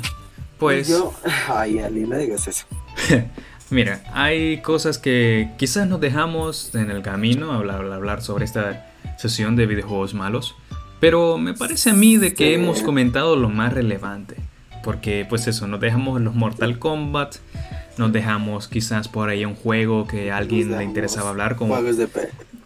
[SPEAKER 1] pues...
[SPEAKER 2] yo, ay, Ali, no digas eso.
[SPEAKER 1] Mira, hay cosas que quizás nos dejamos en el camino hablar, hablar sobre esta sesión de videojuegos malos, pero me parece a mí de que hemos comentado lo más relevante, porque pues eso, nos dejamos los Mortal Kombat, nos dejamos quizás por ahí un juego que a alguien le interesaba hablar, como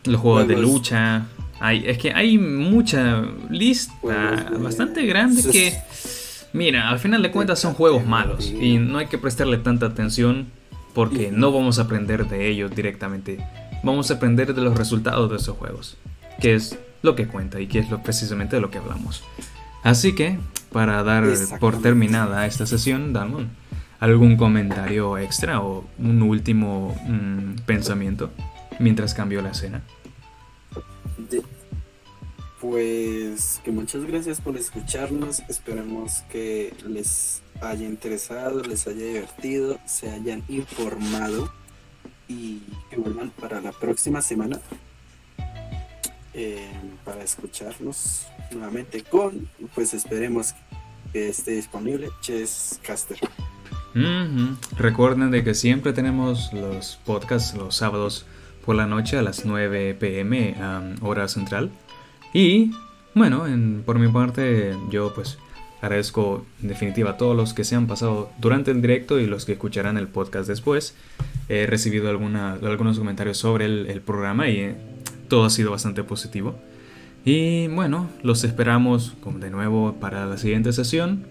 [SPEAKER 1] los juegos, de lucha. Hay, es que hay mucha lista bastante grande que, mira, al final de cuentas son juegos malos y no hay que prestarle tanta atención porque no vamos a aprender de ellos directamente. Vamos a aprender de los resultados de esos juegos, que es lo que cuenta y que es lo, precisamente de lo que hablamos. Así que, para dar por terminada esta sesión, Damon, ¿algún comentario extra o un último mm, pensamiento mientras cambió la escena?
[SPEAKER 2] Pues que muchas gracias por escucharnos. Esperamos que les haya interesado, les haya divertido, se hayan informado y que vuelvan para la próxima semana eh, para escucharnos nuevamente con, pues esperemos que esté disponible Chess Caster.
[SPEAKER 1] Recuerden de que siempre tenemos los podcasts los sábados por la noche a las 9 pm hora central. Y bueno, por mi parte yo pues agradezco en definitiva a todos los que se han pasado durante el directo y los que escucharán el podcast después. He recibido alguna, algunos comentarios sobre el, programa y eh, todo ha sido bastante positivo. Y bueno, los esperamos de nuevo para la siguiente sesión.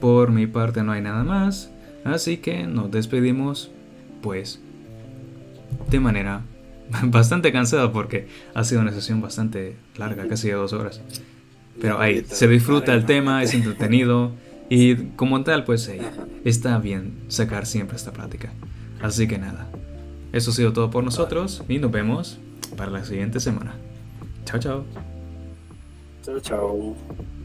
[SPEAKER 1] Por mi parte no hay nada más, así que nos despedimos pues de manera bastante cansado porque ha sido una sesión bastante larga, casi de dos horas. Pero ahí, se disfruta el tema, es entretenido y como tal, pues está bien sacar siempre esta plática. Así que nada, eso ha sido todo por nosotros y nos vemos para la siguiente semana. Chao, chao.
[SPEAKER 2] Chao, chao.